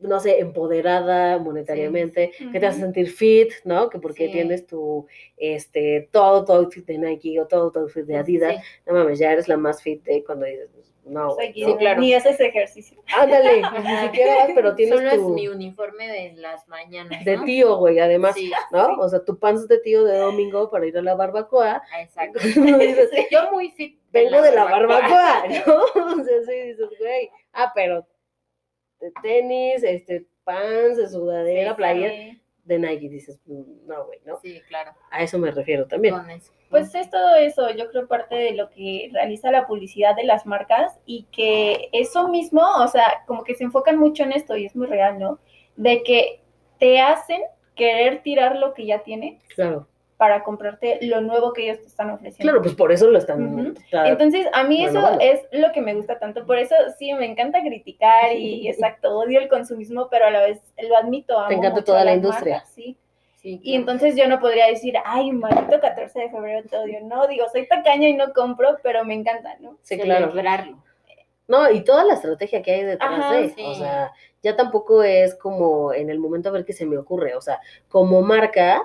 Speaker 1: no sé, empoderada monetariamente, que te hace sentir fit, ¿no? Que porque
Speaker 3: Sí.
Speaker 1: tienes tu, este, todo tu outfit de Nike o todo tu outfit de Adidas,
Speaker 3: Sí.
Speaker 1: no mames, ya eres la más fit de cuando dices, no,
Speaker 2: Soy
Speaker 1: güey,
Speaker 2: Guido,
Speaker 1: ¿no?
Speaker 3: claro.
Speaker 2: Ni haces ejercicio.
Speaker 1: ándale, ni siquiera vas, pero tienes
Speaker 3: Solo es
Speaker 1: tu,
Speaker 3: mi uniforme de las mañanas.
Speaker 1: de
Speaker 3: ¿no?
Speaker 1: tío, güey, además,
Speaker 3: Sí,
Speaker 1: ¿no? O sea, tu pants de tío de domingo para ir a la barbacoa,
Speaker 3: exacto.
Speaker 1: dices,
Speaker 3: Yo muy fit.
Speaker 1: vengo de la barbacoa, ¿no? O sea, sí dices, güey, ah, pero de tenis, este, pants, de sudadera,
Speaker 3: Sí,
Speaker 1: playera,
Speaker 2: Sí.
Speaker 1: de Nike, dices, mm, no, güey, ¿no?
Speaker 3: Sí, claro.
Speaker 1: A eso me refiero también.
Speaker 3: Con eso.
Speaker 2: Pues es todo eso, yo creo parte de lo que realiza la publicidad de las marcas y que eso mismo, o sea, como que se enfocan mucho en esto y es muy real, ¿no? De que te hacen querer tirar lo que ya tienes
Speaker 1: Claro,
Speaker 2: para comprarte lo nuevo que ellos te están ofreciendo.
Speaker 1: claro, pues por eso lo están. Está-
Speaker 2: Entonces, a mí eso es lo que me gusta tanto. Por eso sí, me encanta criticar y, exacto, odio el consumismo, pero a la vez lo admito. amo
Speaker 1: encanta
Speaker 2: mucho
Speaker 1: toda la industria.
Speaker 2: marcas, sí.
Speaker 3: Sí,
Speaker 2: Y entonces yo no podría decir, ay, maldito 14 de febrero te odio. No, digo, soy tacaña y no compro, pero me encanta, ¿no?
Speaker 1: sí, claro.
Speaker 3: Celebrarlo.
Speaker 1: No, y toda la estrategia que hay detrás
Speaker 2: Ajá,
Speaker 1: de,
Speaker 3: sí.
Speaker 1: o sea, ya tampoco es como en el momento a ver qué se me ocurre, o sea, como marca,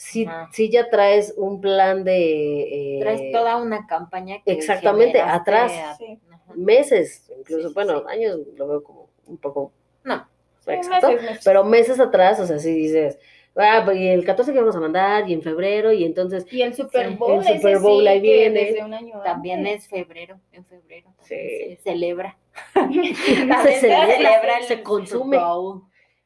Speaker 1: sí,
Speaker 3: Ajá.
Speaker 1: sí ya traes un plan de... eh,
Speaker 3: Traes toda una campaña que
Speaker 1: exactamente, atrás.
Speaker 3: a-
Speaker 2: Sí.
Speaker 3: Ajá.
Speaker 1: meses, incluso,
Speaker 3: Sí,
Speaker 1: bueno,
Speaker 3: sí.
Speaker 1: años lo veo como un poco
Speaker 3: No.
Speaker 1: Exacto,
Speaker 2: meses, meses.
Speaker 1: pero meses atrás, o sea, sí dices, ah, pues, y el 14 que vamos a mandar, y en febrero, y entonces,
Speaker 2: Y el Super Bowl,
Speaker 1: el Super Bowl
Speaker 2: sí
Speaker 1: ahí viene.
Speaker 2: desde un año
Speaker 3: También
Speaker 2: antes.
Speaker 3: es febrero, en febrero
Speaker 1: Sí.
Speaker 3: se celebra.
Speaker 1: se, celebra,
Speaker 3: celebra el
Speaker 1: se
Speaker 3: Super
Speaker 1: consume.
Speaker 3: Bowl.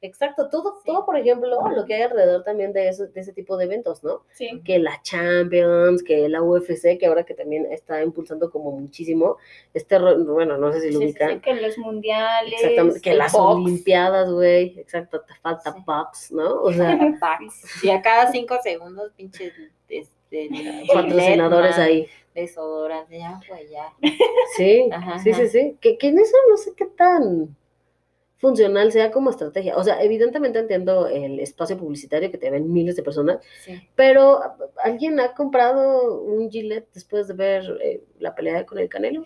Speaker 1: Exacto, todo,
Speaker 2: Sí.
Speaker 1: todo, por ejemplo, lo que hay alrededor también de, eso, de ese tipo de eventos, ¿no?
Speaker 2: Sí.
Speaker 1: Que la Champions, que la UFC, que ahora que también está impulsando como muchísimo, este, bueno, no sé si lo
Speaker 2: Sí, sí,
Speaker 1: ubican,
Speaker 2: sí, que los mundiales.
Speaker 1: exactamente, que las
Speaker 2: box.
Speaker 1: Olimpiadas, güey, exacto, te falta
Speaker 3: Sí.
Speaker 1: Pops, ¿no? O sea.
Speaker 3: Y a cada cinco segundos, pinches este,
Speaker 1: patrocinadores ahí.
Speaker 3: Desodorante, ya, güey, ya.
Speaker 1: Sí,
Speaker 3: Ajá,
Speaker 1: sí, sí, sí. Que, que en eso no sé qué tan funcional sea como estrategia. O sea, evidentemente entiendo el espacio publicitario que te ven miles de personas,
Speaker 3: Sí.
Speaker 1: pero ¿alguien ha comprado un Gillette después de ver eh, la pelea con el Canelo?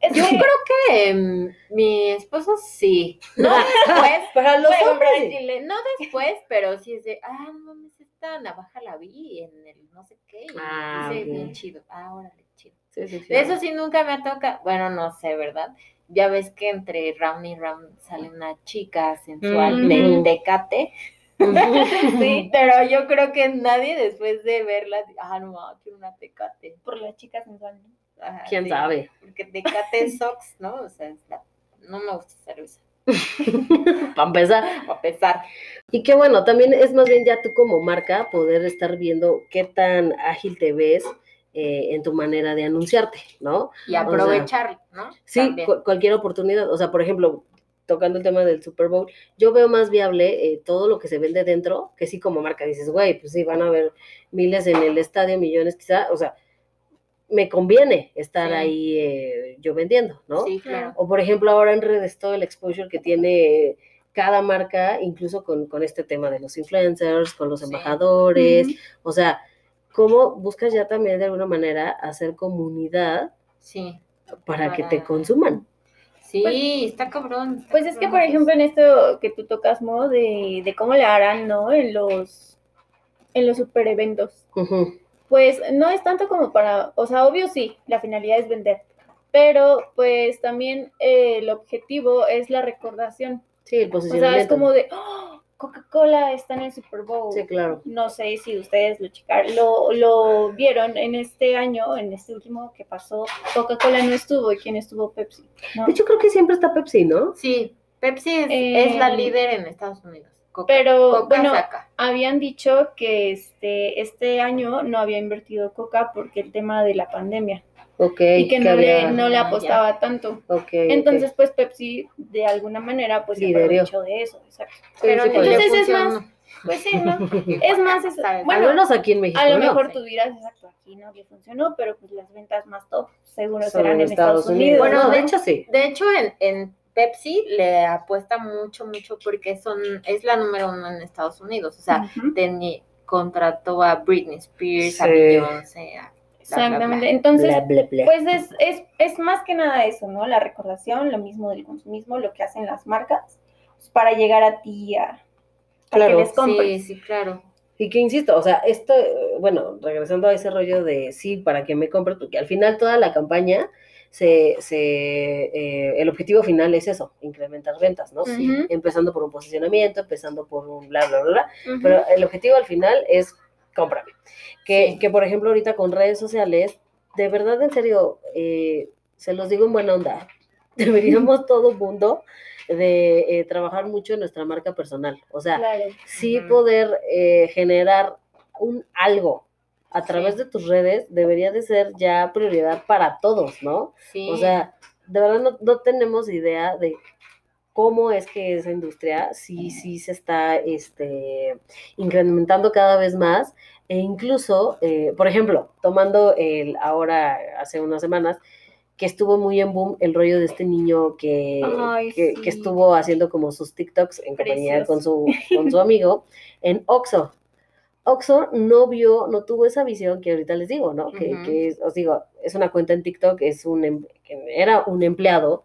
Speaker 2: Es
Speaker 3: Yo
Speaker 2: que-
Speaker 3: creo que mm, mi esposo sí. No después.
Speaker 1: Para los
Speaker 3: pero
Speaker 1: hombres.
Speaker 3: No después, pero sí es de, ah, no mames, esta navaja la vi en el no sé qué. Y
Speaker 1: Ah,
Speaker 3: dice, bien chido. Ah, órale, chido.
Speaker 1: Sí, sí, sí.
Speaker 3: Eso sí nunca me ha tocado. Bueno, no sé, ¿verdad? Ya ves que entre round y round sale una chica sensual de
Speaker 1: Ujú.
Speaker 3: Tecate.
Speaker 2: Sí.
Speaker 3: Pero yo creo que nadie después de verla, ah, no, quiero una Tecate.
Speaker 2: por la chica sensual. ¿no?
Speaker 3: Ajá,
Speaker 1: ¿Quién
Speaker 3: sí,
Speaker 1: sabe?
Speaker 3: Porque Tecate Sox, ¿no? O sea, es la- no me gusta esa cerveza.
Speaker 1: Para empezar.
Speaker 3: A pesar.
Speaker 1: Y que bueno, también es más bien ya tú como marca poder estar viendo qué tan ágil te ves eh, en tu manera de anunciarte, ¿no?
Speaker 3: Y aprovechar, ¿no?
Speaker 1: Sí, cu- cualquier oportunidad. O sea, por ejemplo, tocando el tema del Super Bowl, yo veo más viable eh, todo lo que se vende dentro, que sí como marca dices, güey, pues sí, van a haber miles en el estadio, millones quizá, o sea, me conviene estar
Speaker 3: Sí.
Speaker 1: ahí eh, yo vendiendo, ¿no?
Speaker 3: Sí, claro.
Speaker 1: O por ejemplo, ahora en redes todo el exposure que tiene cada marca, incluso con, con este tema de los influencers, con los
Speaker 3: Sí.
Speaker 1: embajadores,
Speaker 2: Ujú.
Speaker 1: o sea, cómo buscas ya también de alguna manera hacer comunidad
Speaker 3: Sí.
Speaker 1: para que te consuman.
Speaker 3: Sí,
Speaker 2: Pues-
Speaker 3: está cabrón. está
Speaker 2: Pues es que, por ejemplo, en esto que tú tocas, Mo, de, de cómo le harán, ¿no? En los, en los super eventos. Pues no es tanto como para, o sea, obvio sí, la finalidad es vender, pero pues también eh, el objetivo es la recordación.
Speaker 1: Sí, el
Speaker 2: O
Speaker 1: posicionamiento.
Speaker 2: sea, es como de, "Oh, Coca-Cola está en el Super Bowl.
Speaker 1: Sí, claro.
Speaker 2: No sé si ustedes lo checaron, lo, lo vieron en este año, en este último que pasó, Coca-Cola no estuvo y quién estuvo Pepsi. ¿no?
Speaker 1: De hecho, creo que siempre está Pepsi, ¿no?
Speaker 3: Sí, Pepsi es,
Speaker 2: Eh,
Speaker 3: es la líder en Estados Unidos. Coca,
Speaker 2: Pero
Speaker 3: Coca
Speaker 2: bueno,
Speaker 3: saca.
Speaker 2: habían dicho que este, este año no había invertido Coca porque el tema de la pandemia
Speaker 1: Ok.
Speaker 2: y que no, le, no le
Speaker 3: Ah, ya.
Speaker 2: apostaba tanto.
Speaker 1: Ok, ok.
Speaker 2: Entonces, pues Pepsi de alguna manera pues se
Speaker 1: Lideró.
Speaker 2: aprovechó de eso, exacto.
Speaker 1: Sí,
Speaker 3: Pero
Speaker 1: sí,
Speaker 2: Entonces es más, pues sí, ¿no? Es más, es- bueno,
Speaker 1: Al menos aquí en México.
Speaker 2: A lo
Speaker 1: ¿no?
Speaker 2: mejor
Speaker 3: Sí.
Speaker 2: tú dirás, exacto, aquí no le funcionó, pero pues las ventas más top seguro
Speaker 1: Son
Speaker 2: serán en Estados Unidos.
Speaker 3: Bueno,
Speaker 1: no, de hecho sí.
Speaker 3: De hecho, en, en Pepsi le apuesta mucho, mucho porque son, es la número uno en Estados Unidos. O sea,
Speaker 2: Ujú,
Speaker 3: teni- contrató a Britney Spears, a
Speaker 1: Sí.
Speaker 3: Beyoncé, a
Speaker 2: Exactamente.
Speaker 3: bla.
Speaker 2: Entonces,
Speaker 1: Bla, bla, bla.
Speaker 2: pues es, es, es más que nada eso, ¿no? La recordación, lo mismo del consumismo, lo que hacen las marcas pues, para llegar a ti a, a
Speaker 1: Claro,
Speaker 2: que les
Speaker 3: Sí,
Speaker 2: compres.
Speaker 3: sí, claro.
Speaker 1: Y que insisto, o sea, esto, bueno, regresando a ese rollo de sí, para que me compres, porque al final toda la campaña, se, se, eh, el objetivo final es eso, incrementar ventas, ¿no?
Speaker 2: Ujú.
Speaker 1: Empezando por un posicionamiento, empezando por un bla, bla, bla, bla, pero el objetivo al final es cómprame. Que,
Speaker 3: Sí.
Speaker 1: que por ejemplo, ahorita con redes sociales, de verdad, en serio, eh, se los digo en buena onda, deberíamos todo mundo de eh, trabajar mucho en nuestra marca personal. O sea,
Speaker 2: Claro.
Speaker 1: sí poder eh, generar un algo a través
Speaker 3: Sí.
Speaker 1: de tus redes debería de ser ya prioridad para todos, ¿no?
Speaker 3: Sí.
Speaker 1: O sea, de verdad no, no tenemos idea de cómo es que esa industria sí, sí se está este, incrementando cada vez más e incluso, eh, por ejemplo, tomando el ahora, hace unas semanas, que estuvo muy en boom el rollo de este niño que,
Speaker 2: Ay,
Speaker 1: que,
Speaker 2: sí.
Speaker 1: que estuvo haciendo como sus TikToks en compañía con su, con su amigo en Oxo. Oxo no vio, no tuvo esa visión que ahorita les digo, ¿no? Que, que es, os digo, es una cuenta en TikTok, es un, em- era un empleado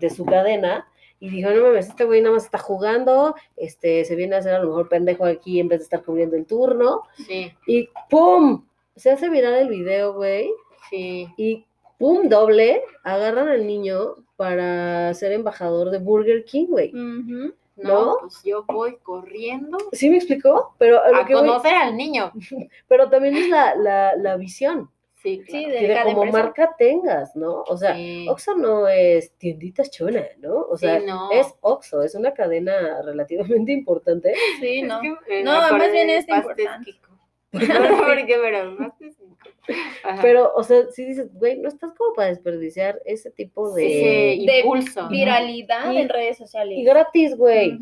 Speaker 1: de su cadena y dijo, no mames, este güey nada más está jugando, este, se viene a hacer a lo mejor pendejo aquí en vez de estar cubriendo el turno
Speaker 3: Sí,
Speaker 1: y ¡pum! Se hace viral el video, güey,
Speaker 3: sí.
Speaker 1: y ¡pum! Doble, agarran al niño para ser embajador de Burger King, güey.
Speaker 3: No,
Speaker 1: ¿No?
Speaker 3: pues yo voy corriendo
Speaker 1: ¿Sí me explicó? Pero a lo
Speaker 3: a
Speaker 1: que voy-
Speaker 3: conocer al niño.
Speaker 1: pero también es la, la, la visión.
Speaker 3: Sí,
Speaker 2: Sí,
Speaker 3: claro.
Speaker 2: de
Speaker 1: que de como
Speaker 2: empresa.
Speaker 1: marca tengas, ¿no? O sea,
Speaker 3: Sí.
Speaker 1: Oxxo no es tienditas chona, ¿no? O
Speaker 3: Sí,
Speaker 1: sea,
Speaker 3: no.
Speaker 1: es Oxxo, es una cadena relativamente importante.
Speaker 2: Sí,
Speaker 3: Es
Speaker 2: no.
Speaker 3: que, eh,
Speaker 2: No, más bien es importante.
Speaker 3: Kiko. No, ¿por qué? Pero.
Speaker 1: Pero, o sea, si dices, güey, no estás como para desperdiciar ese tipo de...
Speaker 3: Impulso.
Speaker 2: Viralidad
Speaker 1: Y-
Speaker 2: en redes sociales.
Speaker 1: Y gratis, güey.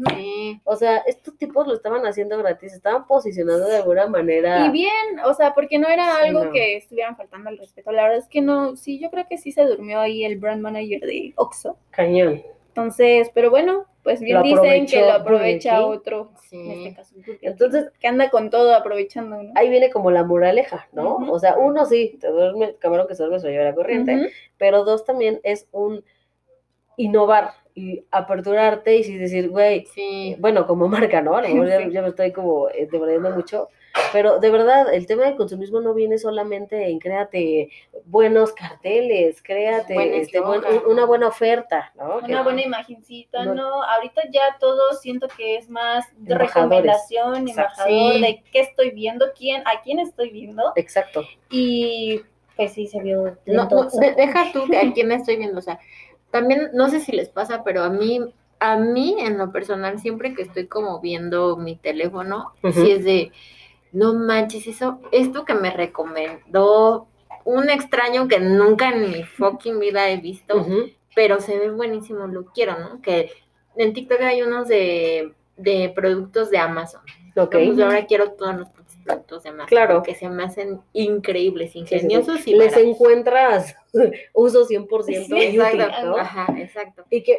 Speaker 1: O sea, estos tipos lo estaban haciendo gratis, estaban posicionando de alguna manera.
Speaker 2: Y bien, o sea, porque no era
Speaker 1: Sí,
Speaker 2: algo
Speaker 1: no.
Speaker 2: que estuvieran faltando al respeto. La verdad es que no, sí, yo creo que sí se durmió ahí el brand manager de Oxxo.
Speaker 1: Cañón.
Speaker 2: Entonces, pero bueno, pues bien dicen que lo aprovecha
Speaker 1: Burger
Speaker 2: otro,
Speaker 3: Sí.
Speaker 2: en este caso Burger King,
Speaker 1: Entonces,
Speaker 2: que anda con todo aprovechando, ¿no?
Speaker 1: ahí viene como la moraleja, ¿no? O sea, uno sí, te duerme, camarón que se duerme se lo lleva la corriente, pero dos también es un innovar y aperturarte y decir, güey,
Speaker 3: Sí.
Speaker 1: bueno, como marca, ¿no? A lo mejor ya,
Speaker 2: Sí.
Speaker 1: ya me estoy como eh, mucho, pero de verdad, el tema del consumismo no viene solamente en créate buenos carteles, créate este, buen- una buena oferta, ¿no? Que-
Speaker 2: Una buena imagencita,
Speaker 1: No.
Speaker 2: ¿no? Ahorita ya todo siento que es más de recomendación, embajador,
Speaker 3: Sí.
Speaker 2: de qué estoy viendo, quién, a quién estoy viendo.
Speaker 1: Exacto.
Speaker 2: Y pues sí se vio
Speaker 3: No, no, deja tú a quién estoy viendo, o sea, también no sé si les pasa, pero a mí, a mí en lo personal, siempre que estoy como viendo mi teléfono, si es de, no manches, eso, esto que me recomendó un extraño que nunca en mi fucking vida he visto, pero se ve buenísimo, lo quiero, ¿no? Que en TikTok hay unos de, de productos de Amazon.
Speaker 1: Ok.
Speaker 3: Pues ahora quiero todos los productos de Amazon.
Speaker 1: Claro.
Speaker 3: Que se me hacen increíbles,
Speaker 1: sí, sí.
Speaker 3: ingeniosos y
Speaker 1: Les
Speaker 3: baratos.
Speaker 1: encuentras uso 100%
Speaker 2: Sí,
Speaker 3: Exacto,
Speaker 1: ¿no?
Speaker 3: ajá, exacto.
Speaker 1: Y que,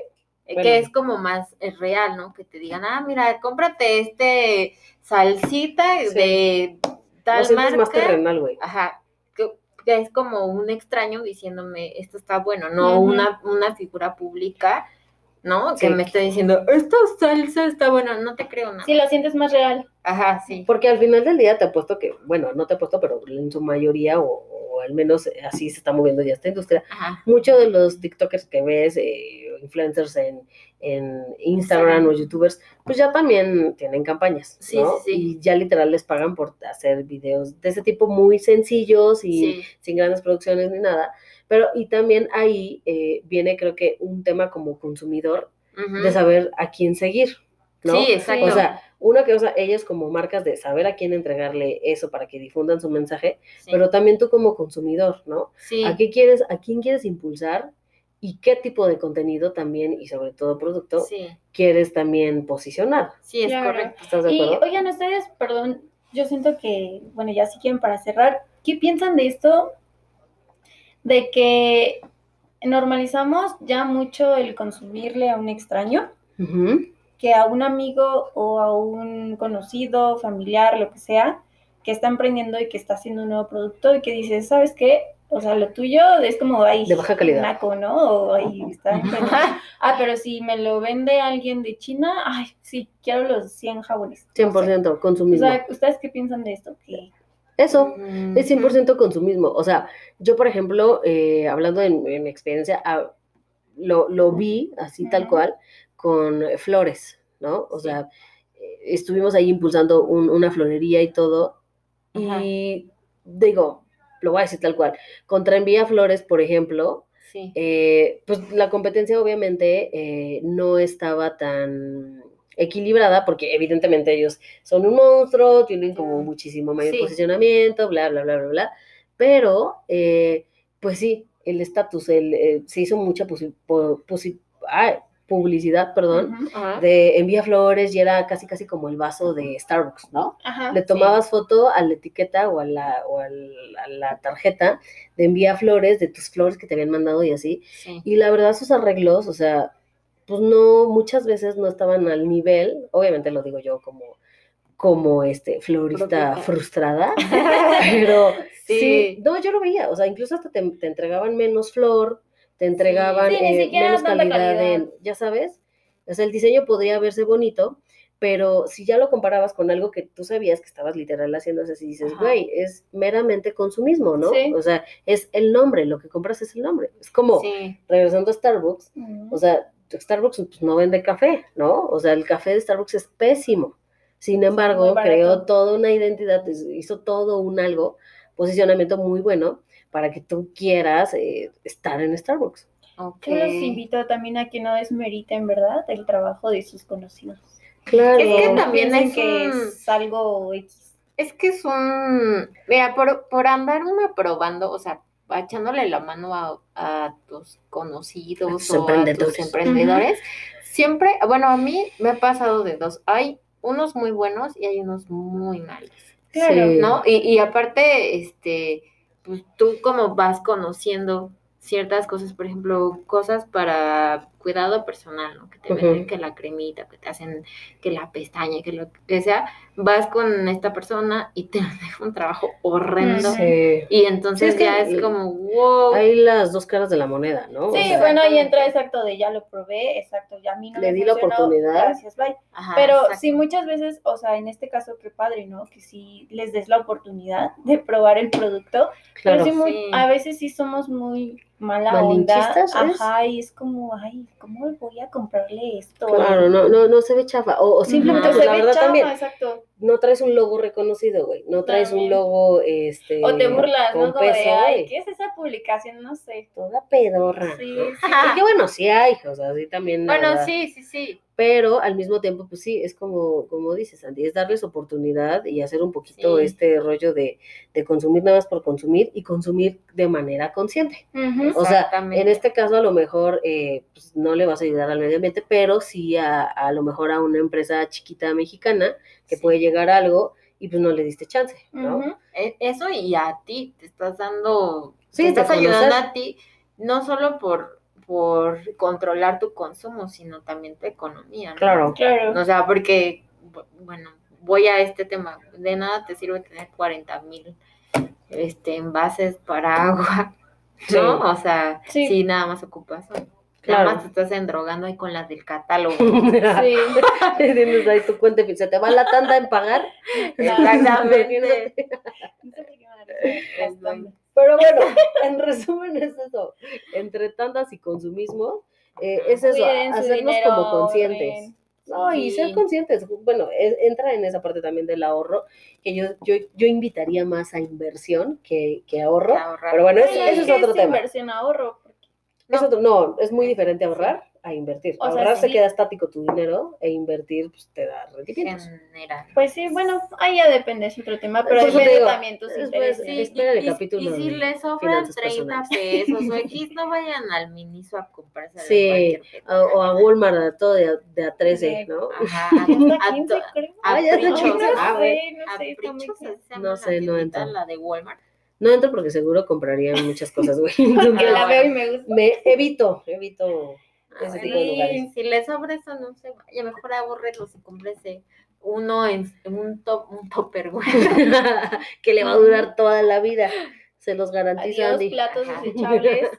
Speaker 3: Eh,
Speaker 1: Bueno.
Speaker 3: Que es como más eh, real, ¿no? Que te digan, ah, mira, cómprate este salsita de tal
Speaker 1: no
Speaker 3: marca.
Speaker 1: más terrenal, güey.
Speaker 3: Ajá, que, es como un extraño diciéndome, esto está bueno, no una, una figura pública, ¿no?
Speaker 1: Sí.
Speaker 3: Que me esté diciendo, esta salsa está buena, no te creo nada.
Speaker 2: Sí, lo sientes más real.
Speaker 3: Ajá, sí.
Speaker 1: Porque al final del día te apuesto que, bueno, no te apuesto, pero en su mayoría, o, o al menos así se está moviendo ya esta industria,
Speaker 3: Ajá.
Speaker 1: muchos de los TikTokers que ves, eh, influencers en, en Instagram
Speaker 3: Sí.
Speaker 1: o YouTubers, pues ya también tienen campañas,
Speaker 3: Sí,
Speaker 1: ¿no?
Speaker 3: sí.
Speaker 1: Y ya literal les pagan por hacer videos de ese tipo muy sencillos y sin grandes producciones ni nada. Pero, y también ahí eh, viene, creo que, un tema como consumidor de saber a quién seguir, ¿no?
Speaker 3: Sí, exacto.
Speaker 1: O sea, una cosa, ellos como marcas de saber a quién entregarle eso para que difundan su mensaje,
Speaker 3: Sí.
Speaker 1: pero también tú como consumidor, ¿no?
Speaker 3: sí.
Speaker 1: ¿A qué quieres, a quién quieres impulsar y qué tipo de contenido también y sobre todo producto
Speaker 3: sí,
Speaker 1: quieres también posicionar?
Speaker 3: sí, es
Speaker 2: Claro.
Speaker 3: correcto.
Speaker 1: ¿Estás de
Speaker 2: Y
Speaker 1: acuerdo?
Speaker 2: oigan, ustedes, perdón, yo siento que, bueno, ya si quieren para cerrar, ¿qué piensan de esto? De que normalizamos ya mucho el consumirle a un extraño, que a un amigo o a un conocido, familiar, lo que sea, que está emprendiendo y que está haciendo un nuevo producto y que dices, ¿sabes qué? O sea, lo tuyo es como ahí,
Speaker 1: De baja calidad.
Speaker 2: naco, ¿no? O ahí está. Ah, pero si me lo vende alguien de China, ay, sí, quiero los 100 jabones. No sé.
Speaker 1: 100%
Speaker 2: O
Speaker 1: consumismo.
Speaker 2: sea, ¿ustedes qué piensan de esto? Que
Speaker 1: Eso.
Speaker 3: Mm,
Speaker 1: Es 100% consumismo. O sea, yo, por ejemplo, eh, hablando en, en experiencia, ah, lo, lo vi así tal cual con flores, ¿no? O sea, eh, estuvimos ahí impulsando un- una florería y todo.
Speaker 3: Ajá.
Speaker 1: Y digo, lo voy a decir tal cual. Contra Envía Flores, por ejemplo,
Speaker 3: Sí.
Speaker 1: eh, pues la competencia obviamente no estaba tan equilibrada porque evidentemente ellos son un monstruo, tienen como muchísimo mayor
Speaker 3: Sí.
Speaker 1: posicionamiento, bla, bla, bla, bla, bla. Pero, eh, pues sí, el estatus, el, eh, se hizo mucha ay, publicidad, perdón, de envía flores y era casi casi como el vaso de Starbucks, ¿no?
Speaker 2: Ajá.
Speaker 1: Le tomabas foto a la etiqueta o, a la, o al- a la tarjeta de envía flores, de tus flores que te habían mandado y así.
Speaker 3: Sí.
Speaker 1: Y la verdad, sus arreglos, o sea, pues no, muchas veces no estaban al nivel, obviamente lo digo yo como, como este, florista frustrada, pero sí.
Speaker 3: Sí.
Speaker 1: no, yo lo veía, o sea, incluso hasta te, te entregaban menos flor, te entregaban
Speaker 2: Sí,
Speaker 1: eh, menos calidad,
Speaker 2: calidad.
Speaker 1: en, ya sabes, o sea, el diseño podría verse bonito, pero si ya lo comparabas con algo que tú sabías que estabas literal haciendo, así dices, güey, es meramente consumismo, ¿no?
Speaker 2: Sí.
Speaker 1: O sea, es el nombre, lo que compras es el nombre. Es como,
Speaker 3: Sí.
Speaker 1: regresando a Starbucks, o sea, Starbucks pues, no vende café, ¿no? O sea, el café de Starbucks es pésimo. Sin embargo, creó toda una identidad, es- hizo todo un algo posicionamiento muy bueno para que tú quieras eh, estar en Starbucks.
Speaker 3: Ok.
Speaker 2: Yo los invito también a que no desmeriten, ¿verdad? El trabajo de sus conocidos.
Speaker 1: Claro.
Speaker 3: Es que también es
Speaker 2: que
Speaker 3: un-
Speaker 2: es algo X.
Speaker 3: Es que es un, mira, por, por andar uno probando, o sea, echándole la mano a, a tus conocidos
Speaker 1: A tus
Speaker 3: o a tus
Speaker 1: emprendedores.
Speaker 3: siempre, bueno, a mí me ha pasado de dos, hay unos muy buenos y hay unos muy malos,
Speaker 2: Claro,
Speaker 1: Sí.
Speaker 3: ¿no? Y, y aparte, este, pues tú como vas conociendo ciertas cosas, por ejemplo, cosas para cuidado personal, ¿no? Que te venden que la cremita, que te hacen que la pestaña, que lo que sea, vas con esta persona y te deja un trabajo horrendo.
Speaker 1: Sí.
Speaker 3: Y entonces
Speaker 1: Sí, es que
Speaker 3: ya es como, wow.
Speaker 1: Hay las dos caras de la moneda, ¿no? O
Speaker 2: Sí,
Speaker 1: sea,
Speaker 2: bueno, ahí entra exacto de ya lo probé, exacto, ya a mí no
Speaker 1: Le
Speaker 2: me
Speaker 1: di la oportunidad.
Speaker 2: Gracias, bye.
Speaker 3: Ajá,
Speaker 2: Pero
Speaker 3: exacto.
Speaker 2: sí, muchas veces, o sea, en este caso, qué padre, ¿no? Que sí les des la oportunidad de probar el producto.
Speaker 1: claro.
Speaker 2: Pero sí, muy-
Speaker 3: Sí.
Speaker 2: a veces sí somos muy mala onda. Ajá, y es como, ay, ¿cómo voy a comprarle esto?
Speaker 1: Claro, no, no, no se ve chafa. O, o simplemente, pues,
Speaker 2: se
Speaker 1: la
Speaker 2: ve
Speaker 1: verdad
Speaker 2: chafa,
Speaker 1: también,
Speaker 2: exacto.
Speaker 1: No traes un logo reconocido, güey. No traes un logo, este.
Speaker 2: O te burlas, ¿no? De, ay. ¿qué es esa publicación? No sé.
Speaker 1: Toda pedorra.
Speaker 2: Sí,
Speaker 1: ¿no?
Speaker 2: sí.
Speaker 1: Porque bueno, sí hay, o sea, sí también.
Speaker 3: Bueno,
Speaker 1: verdad.
Speaker 3: sí, sí, sí.
Speaker 1: Pero al mismo tiempo, pues sí, es como, como dices, Andy, es darles oportunidad y hacer un poquito
Speaker 3: Sí.
Speaker 1: este rollo de, de consumir nada más por consumir y consumir de manera consciente. O sea, en este caso a lo mejor eh, pues, no le vas a ayudar al medio ambiente, pero sí a, a lo mejor a una empresa chiquita mexicana que
Speaker 3: Sí.
Speaker 1: puede llegar algo y pues no le diste chance, ¿no?
Speaker 3: E- Eso y a ti te estás dando,
Speaker 1: Sí,
Speaker 3: te estás ayudando
Speaker 1: conocer.
Speaker 3: a ti, no solo por, por controlar tu consumo, sino también tu economía, ¿no?
Speaker 1: Claro.
Speaker 2: Claro.
Speaker 3: O sea, porque, bu- bueno, voy a este tema, de nada te sirve tener 40 mil este, envases para agua,
Speaker 1: Sí.
Speaker 3: ¿no? O sea,
Speaker 2: Sí.
Speaker 3: si nada más ocupas uno.
Speaker 1: Claro.
Speaker 3: Nada más te estás endrogando ahí con las del catálogo.
Speaker 2: Sí.
Speaker 1: Tienes ahí tu cuenta, y se te va la tanda en pagar.
Speaker 3: Exactamente.
Speaker 1: Pero bueno, en resumen es eso. Entre tandas y consumismo, eh, es eso,
Speaker 2: Cuiden
Speaker 1: hacernos
Speaker 2: dinero,
Speaker 1: como conscientes. No, y ser conscientes. Bueno, es- entra en esa parte también del ahorro, que yo, yo, yo invitaría más a inversión que, que ahorro.
Speaker 3: Ahorrar.
Speaker 1: Pero bueno,
Speaker 2: Sí,
Speaker 1: ese es
Speaker 2: que
Speaker 1: otro tema.
Speaker 2: inversión ahorro. Porque-
Speaker 1: Es
Speaker 3: No.
Speaker 1: otro- no, es muy diferente ahorrar a invertir.
Speaker 2: O sea,
Speaker 1: ahorrar se
Speaker 2: sí.
Speaker 1: queda estático tu dinero e invertir pues, te da rendimientos.
Speaker 3: General.
Speaker 2: Pues sí, bueno, ahí ya depende, es otro tema, pero depende
Speaker 1: digo,
Speaker 2: también tus
Speaker 1: sí, espera el
Speaker 3: y,
Speaker 1: capítulo
Speaker 3: y si les sobran
Speaker 1: finanzas
Speaker 3: 30
Speaker 1: personales.
Speaker 3: pesos o X, no vayan al Miniso a comprarse
Speaker 1: Sí, O, o a Walmart, a todo de a, de a 13,
Speaker 2: De-
Speaker 1: ¿no?
Speaker 3: Ajá, a,
Speaker 2: 15,
Speaker 3: to-
Speaker 2: creo.
Speaker 3: a
Speaker 1: Ah, ya
Speaker 2: no
Speaker 1: Ah,
Speaker 2: no
Speaker 3: a
Speaker 1: No sé, no
Speaker 3: tiendita,
Speaker 1: entro.
Speaker 3: La de Walmart.
Speaker 1: No entro porque seguro comprarían muchas cosas, güey.
Speaker 2: Que la veo y me gusta.
Speaker 1: me evito, evito
Speaker 3: Ah,
Speaker 1: ese
Speaker 3: bueno,
Speaker 1: tipo de
Speaker 3: y
Speaker 1: lugares.
Speaker 3: Si les sobra eso, no se vaya. Mejor abórrelos y cómprese uno en, en un top, un topper, güey.
Speaker 1: que le va a durar toda la vida. Se los garantizo,
Speaker 2: Adiós,
Speaker 1: Andy.
Speaker 2: platos desechables.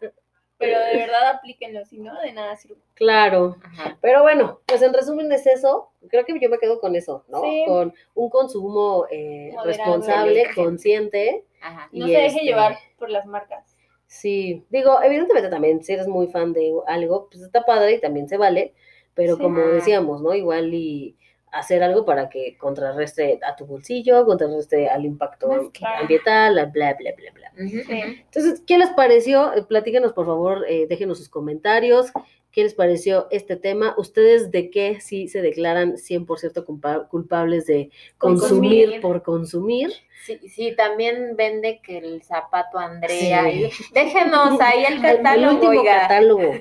Speaker 2: Pero de verdad aplíquenlo, si no, de nada sirve.
Speaker 1: Claro.
Speaker 3: Ajá.
Speaker 1: Pero bueno, pues en resumen es eso. Creo que yo me quedo con eso, ¿no?
Speaker 2: Sí.
Speaker 1: Con un consumo eh,
Speaker 2: Moderado.
Speaker 1: responsable, consciente.
Speaker 3: Ajá.
Speaker 2: No
Speaker 1: Y
Speaker 2: se deje
Speaker 1: este-
Speaker 2: llevar por las marcas.
Speaker 1: Sí, digo, evidentemente también, si eres muy fan de algo, pues está padre y también se vale, pero
Speaker 2: Sí.
Speaker 1: como decíamos, ¿no? Igual y hacer algo para que contrarreste a tu bolsillo, contrarreste al impacto
Speaker 2: claro.
Speaker 1: ambiental, bla, bla, bla, bla.
Speaker 2: Sí.
Speaker 1: Entonces, ¿qué les pareció? Eh, Platíquenos, por favor, eh, déjenos sus comentarios. ¿Qué les pareció este tema? ¿Ustedes de qué sí se declaran 100% culpa- culpables de consumir,
Speaker 3: Consumir.
Speaker 1: por consumir?
Speaker 3: Sí, sí, también vende que el zapato Andrea.
Speaker 1: Sí.
Speaker 3: y- Déjenos ahí el
Speaker 1: El- el
Speaker 3: catálogo,
Speaker 1: último
Speaker 3: oiga.
Speaker 1: catálogo.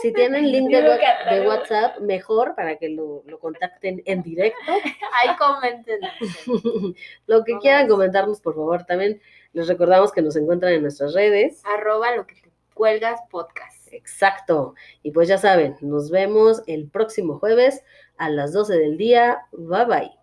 Speaker 1: Si tienen link de,
Speaker 2: catálogo.
Speaker 1: WhatsApp, mejor para que lo, lo contacten en directo.
Speaker 3: Ahí comenten.
Speaker 1: lo que quieran comentarnos, por favor. También les recordamos que nos encuentran en nuestras redes.
Speaker 3: Arroba lo que te cuelgas podcast.
Speaker 1: Exacto. Y pues ya saben, nos vemos el próximo jueves a las 12 del día. Bye bye.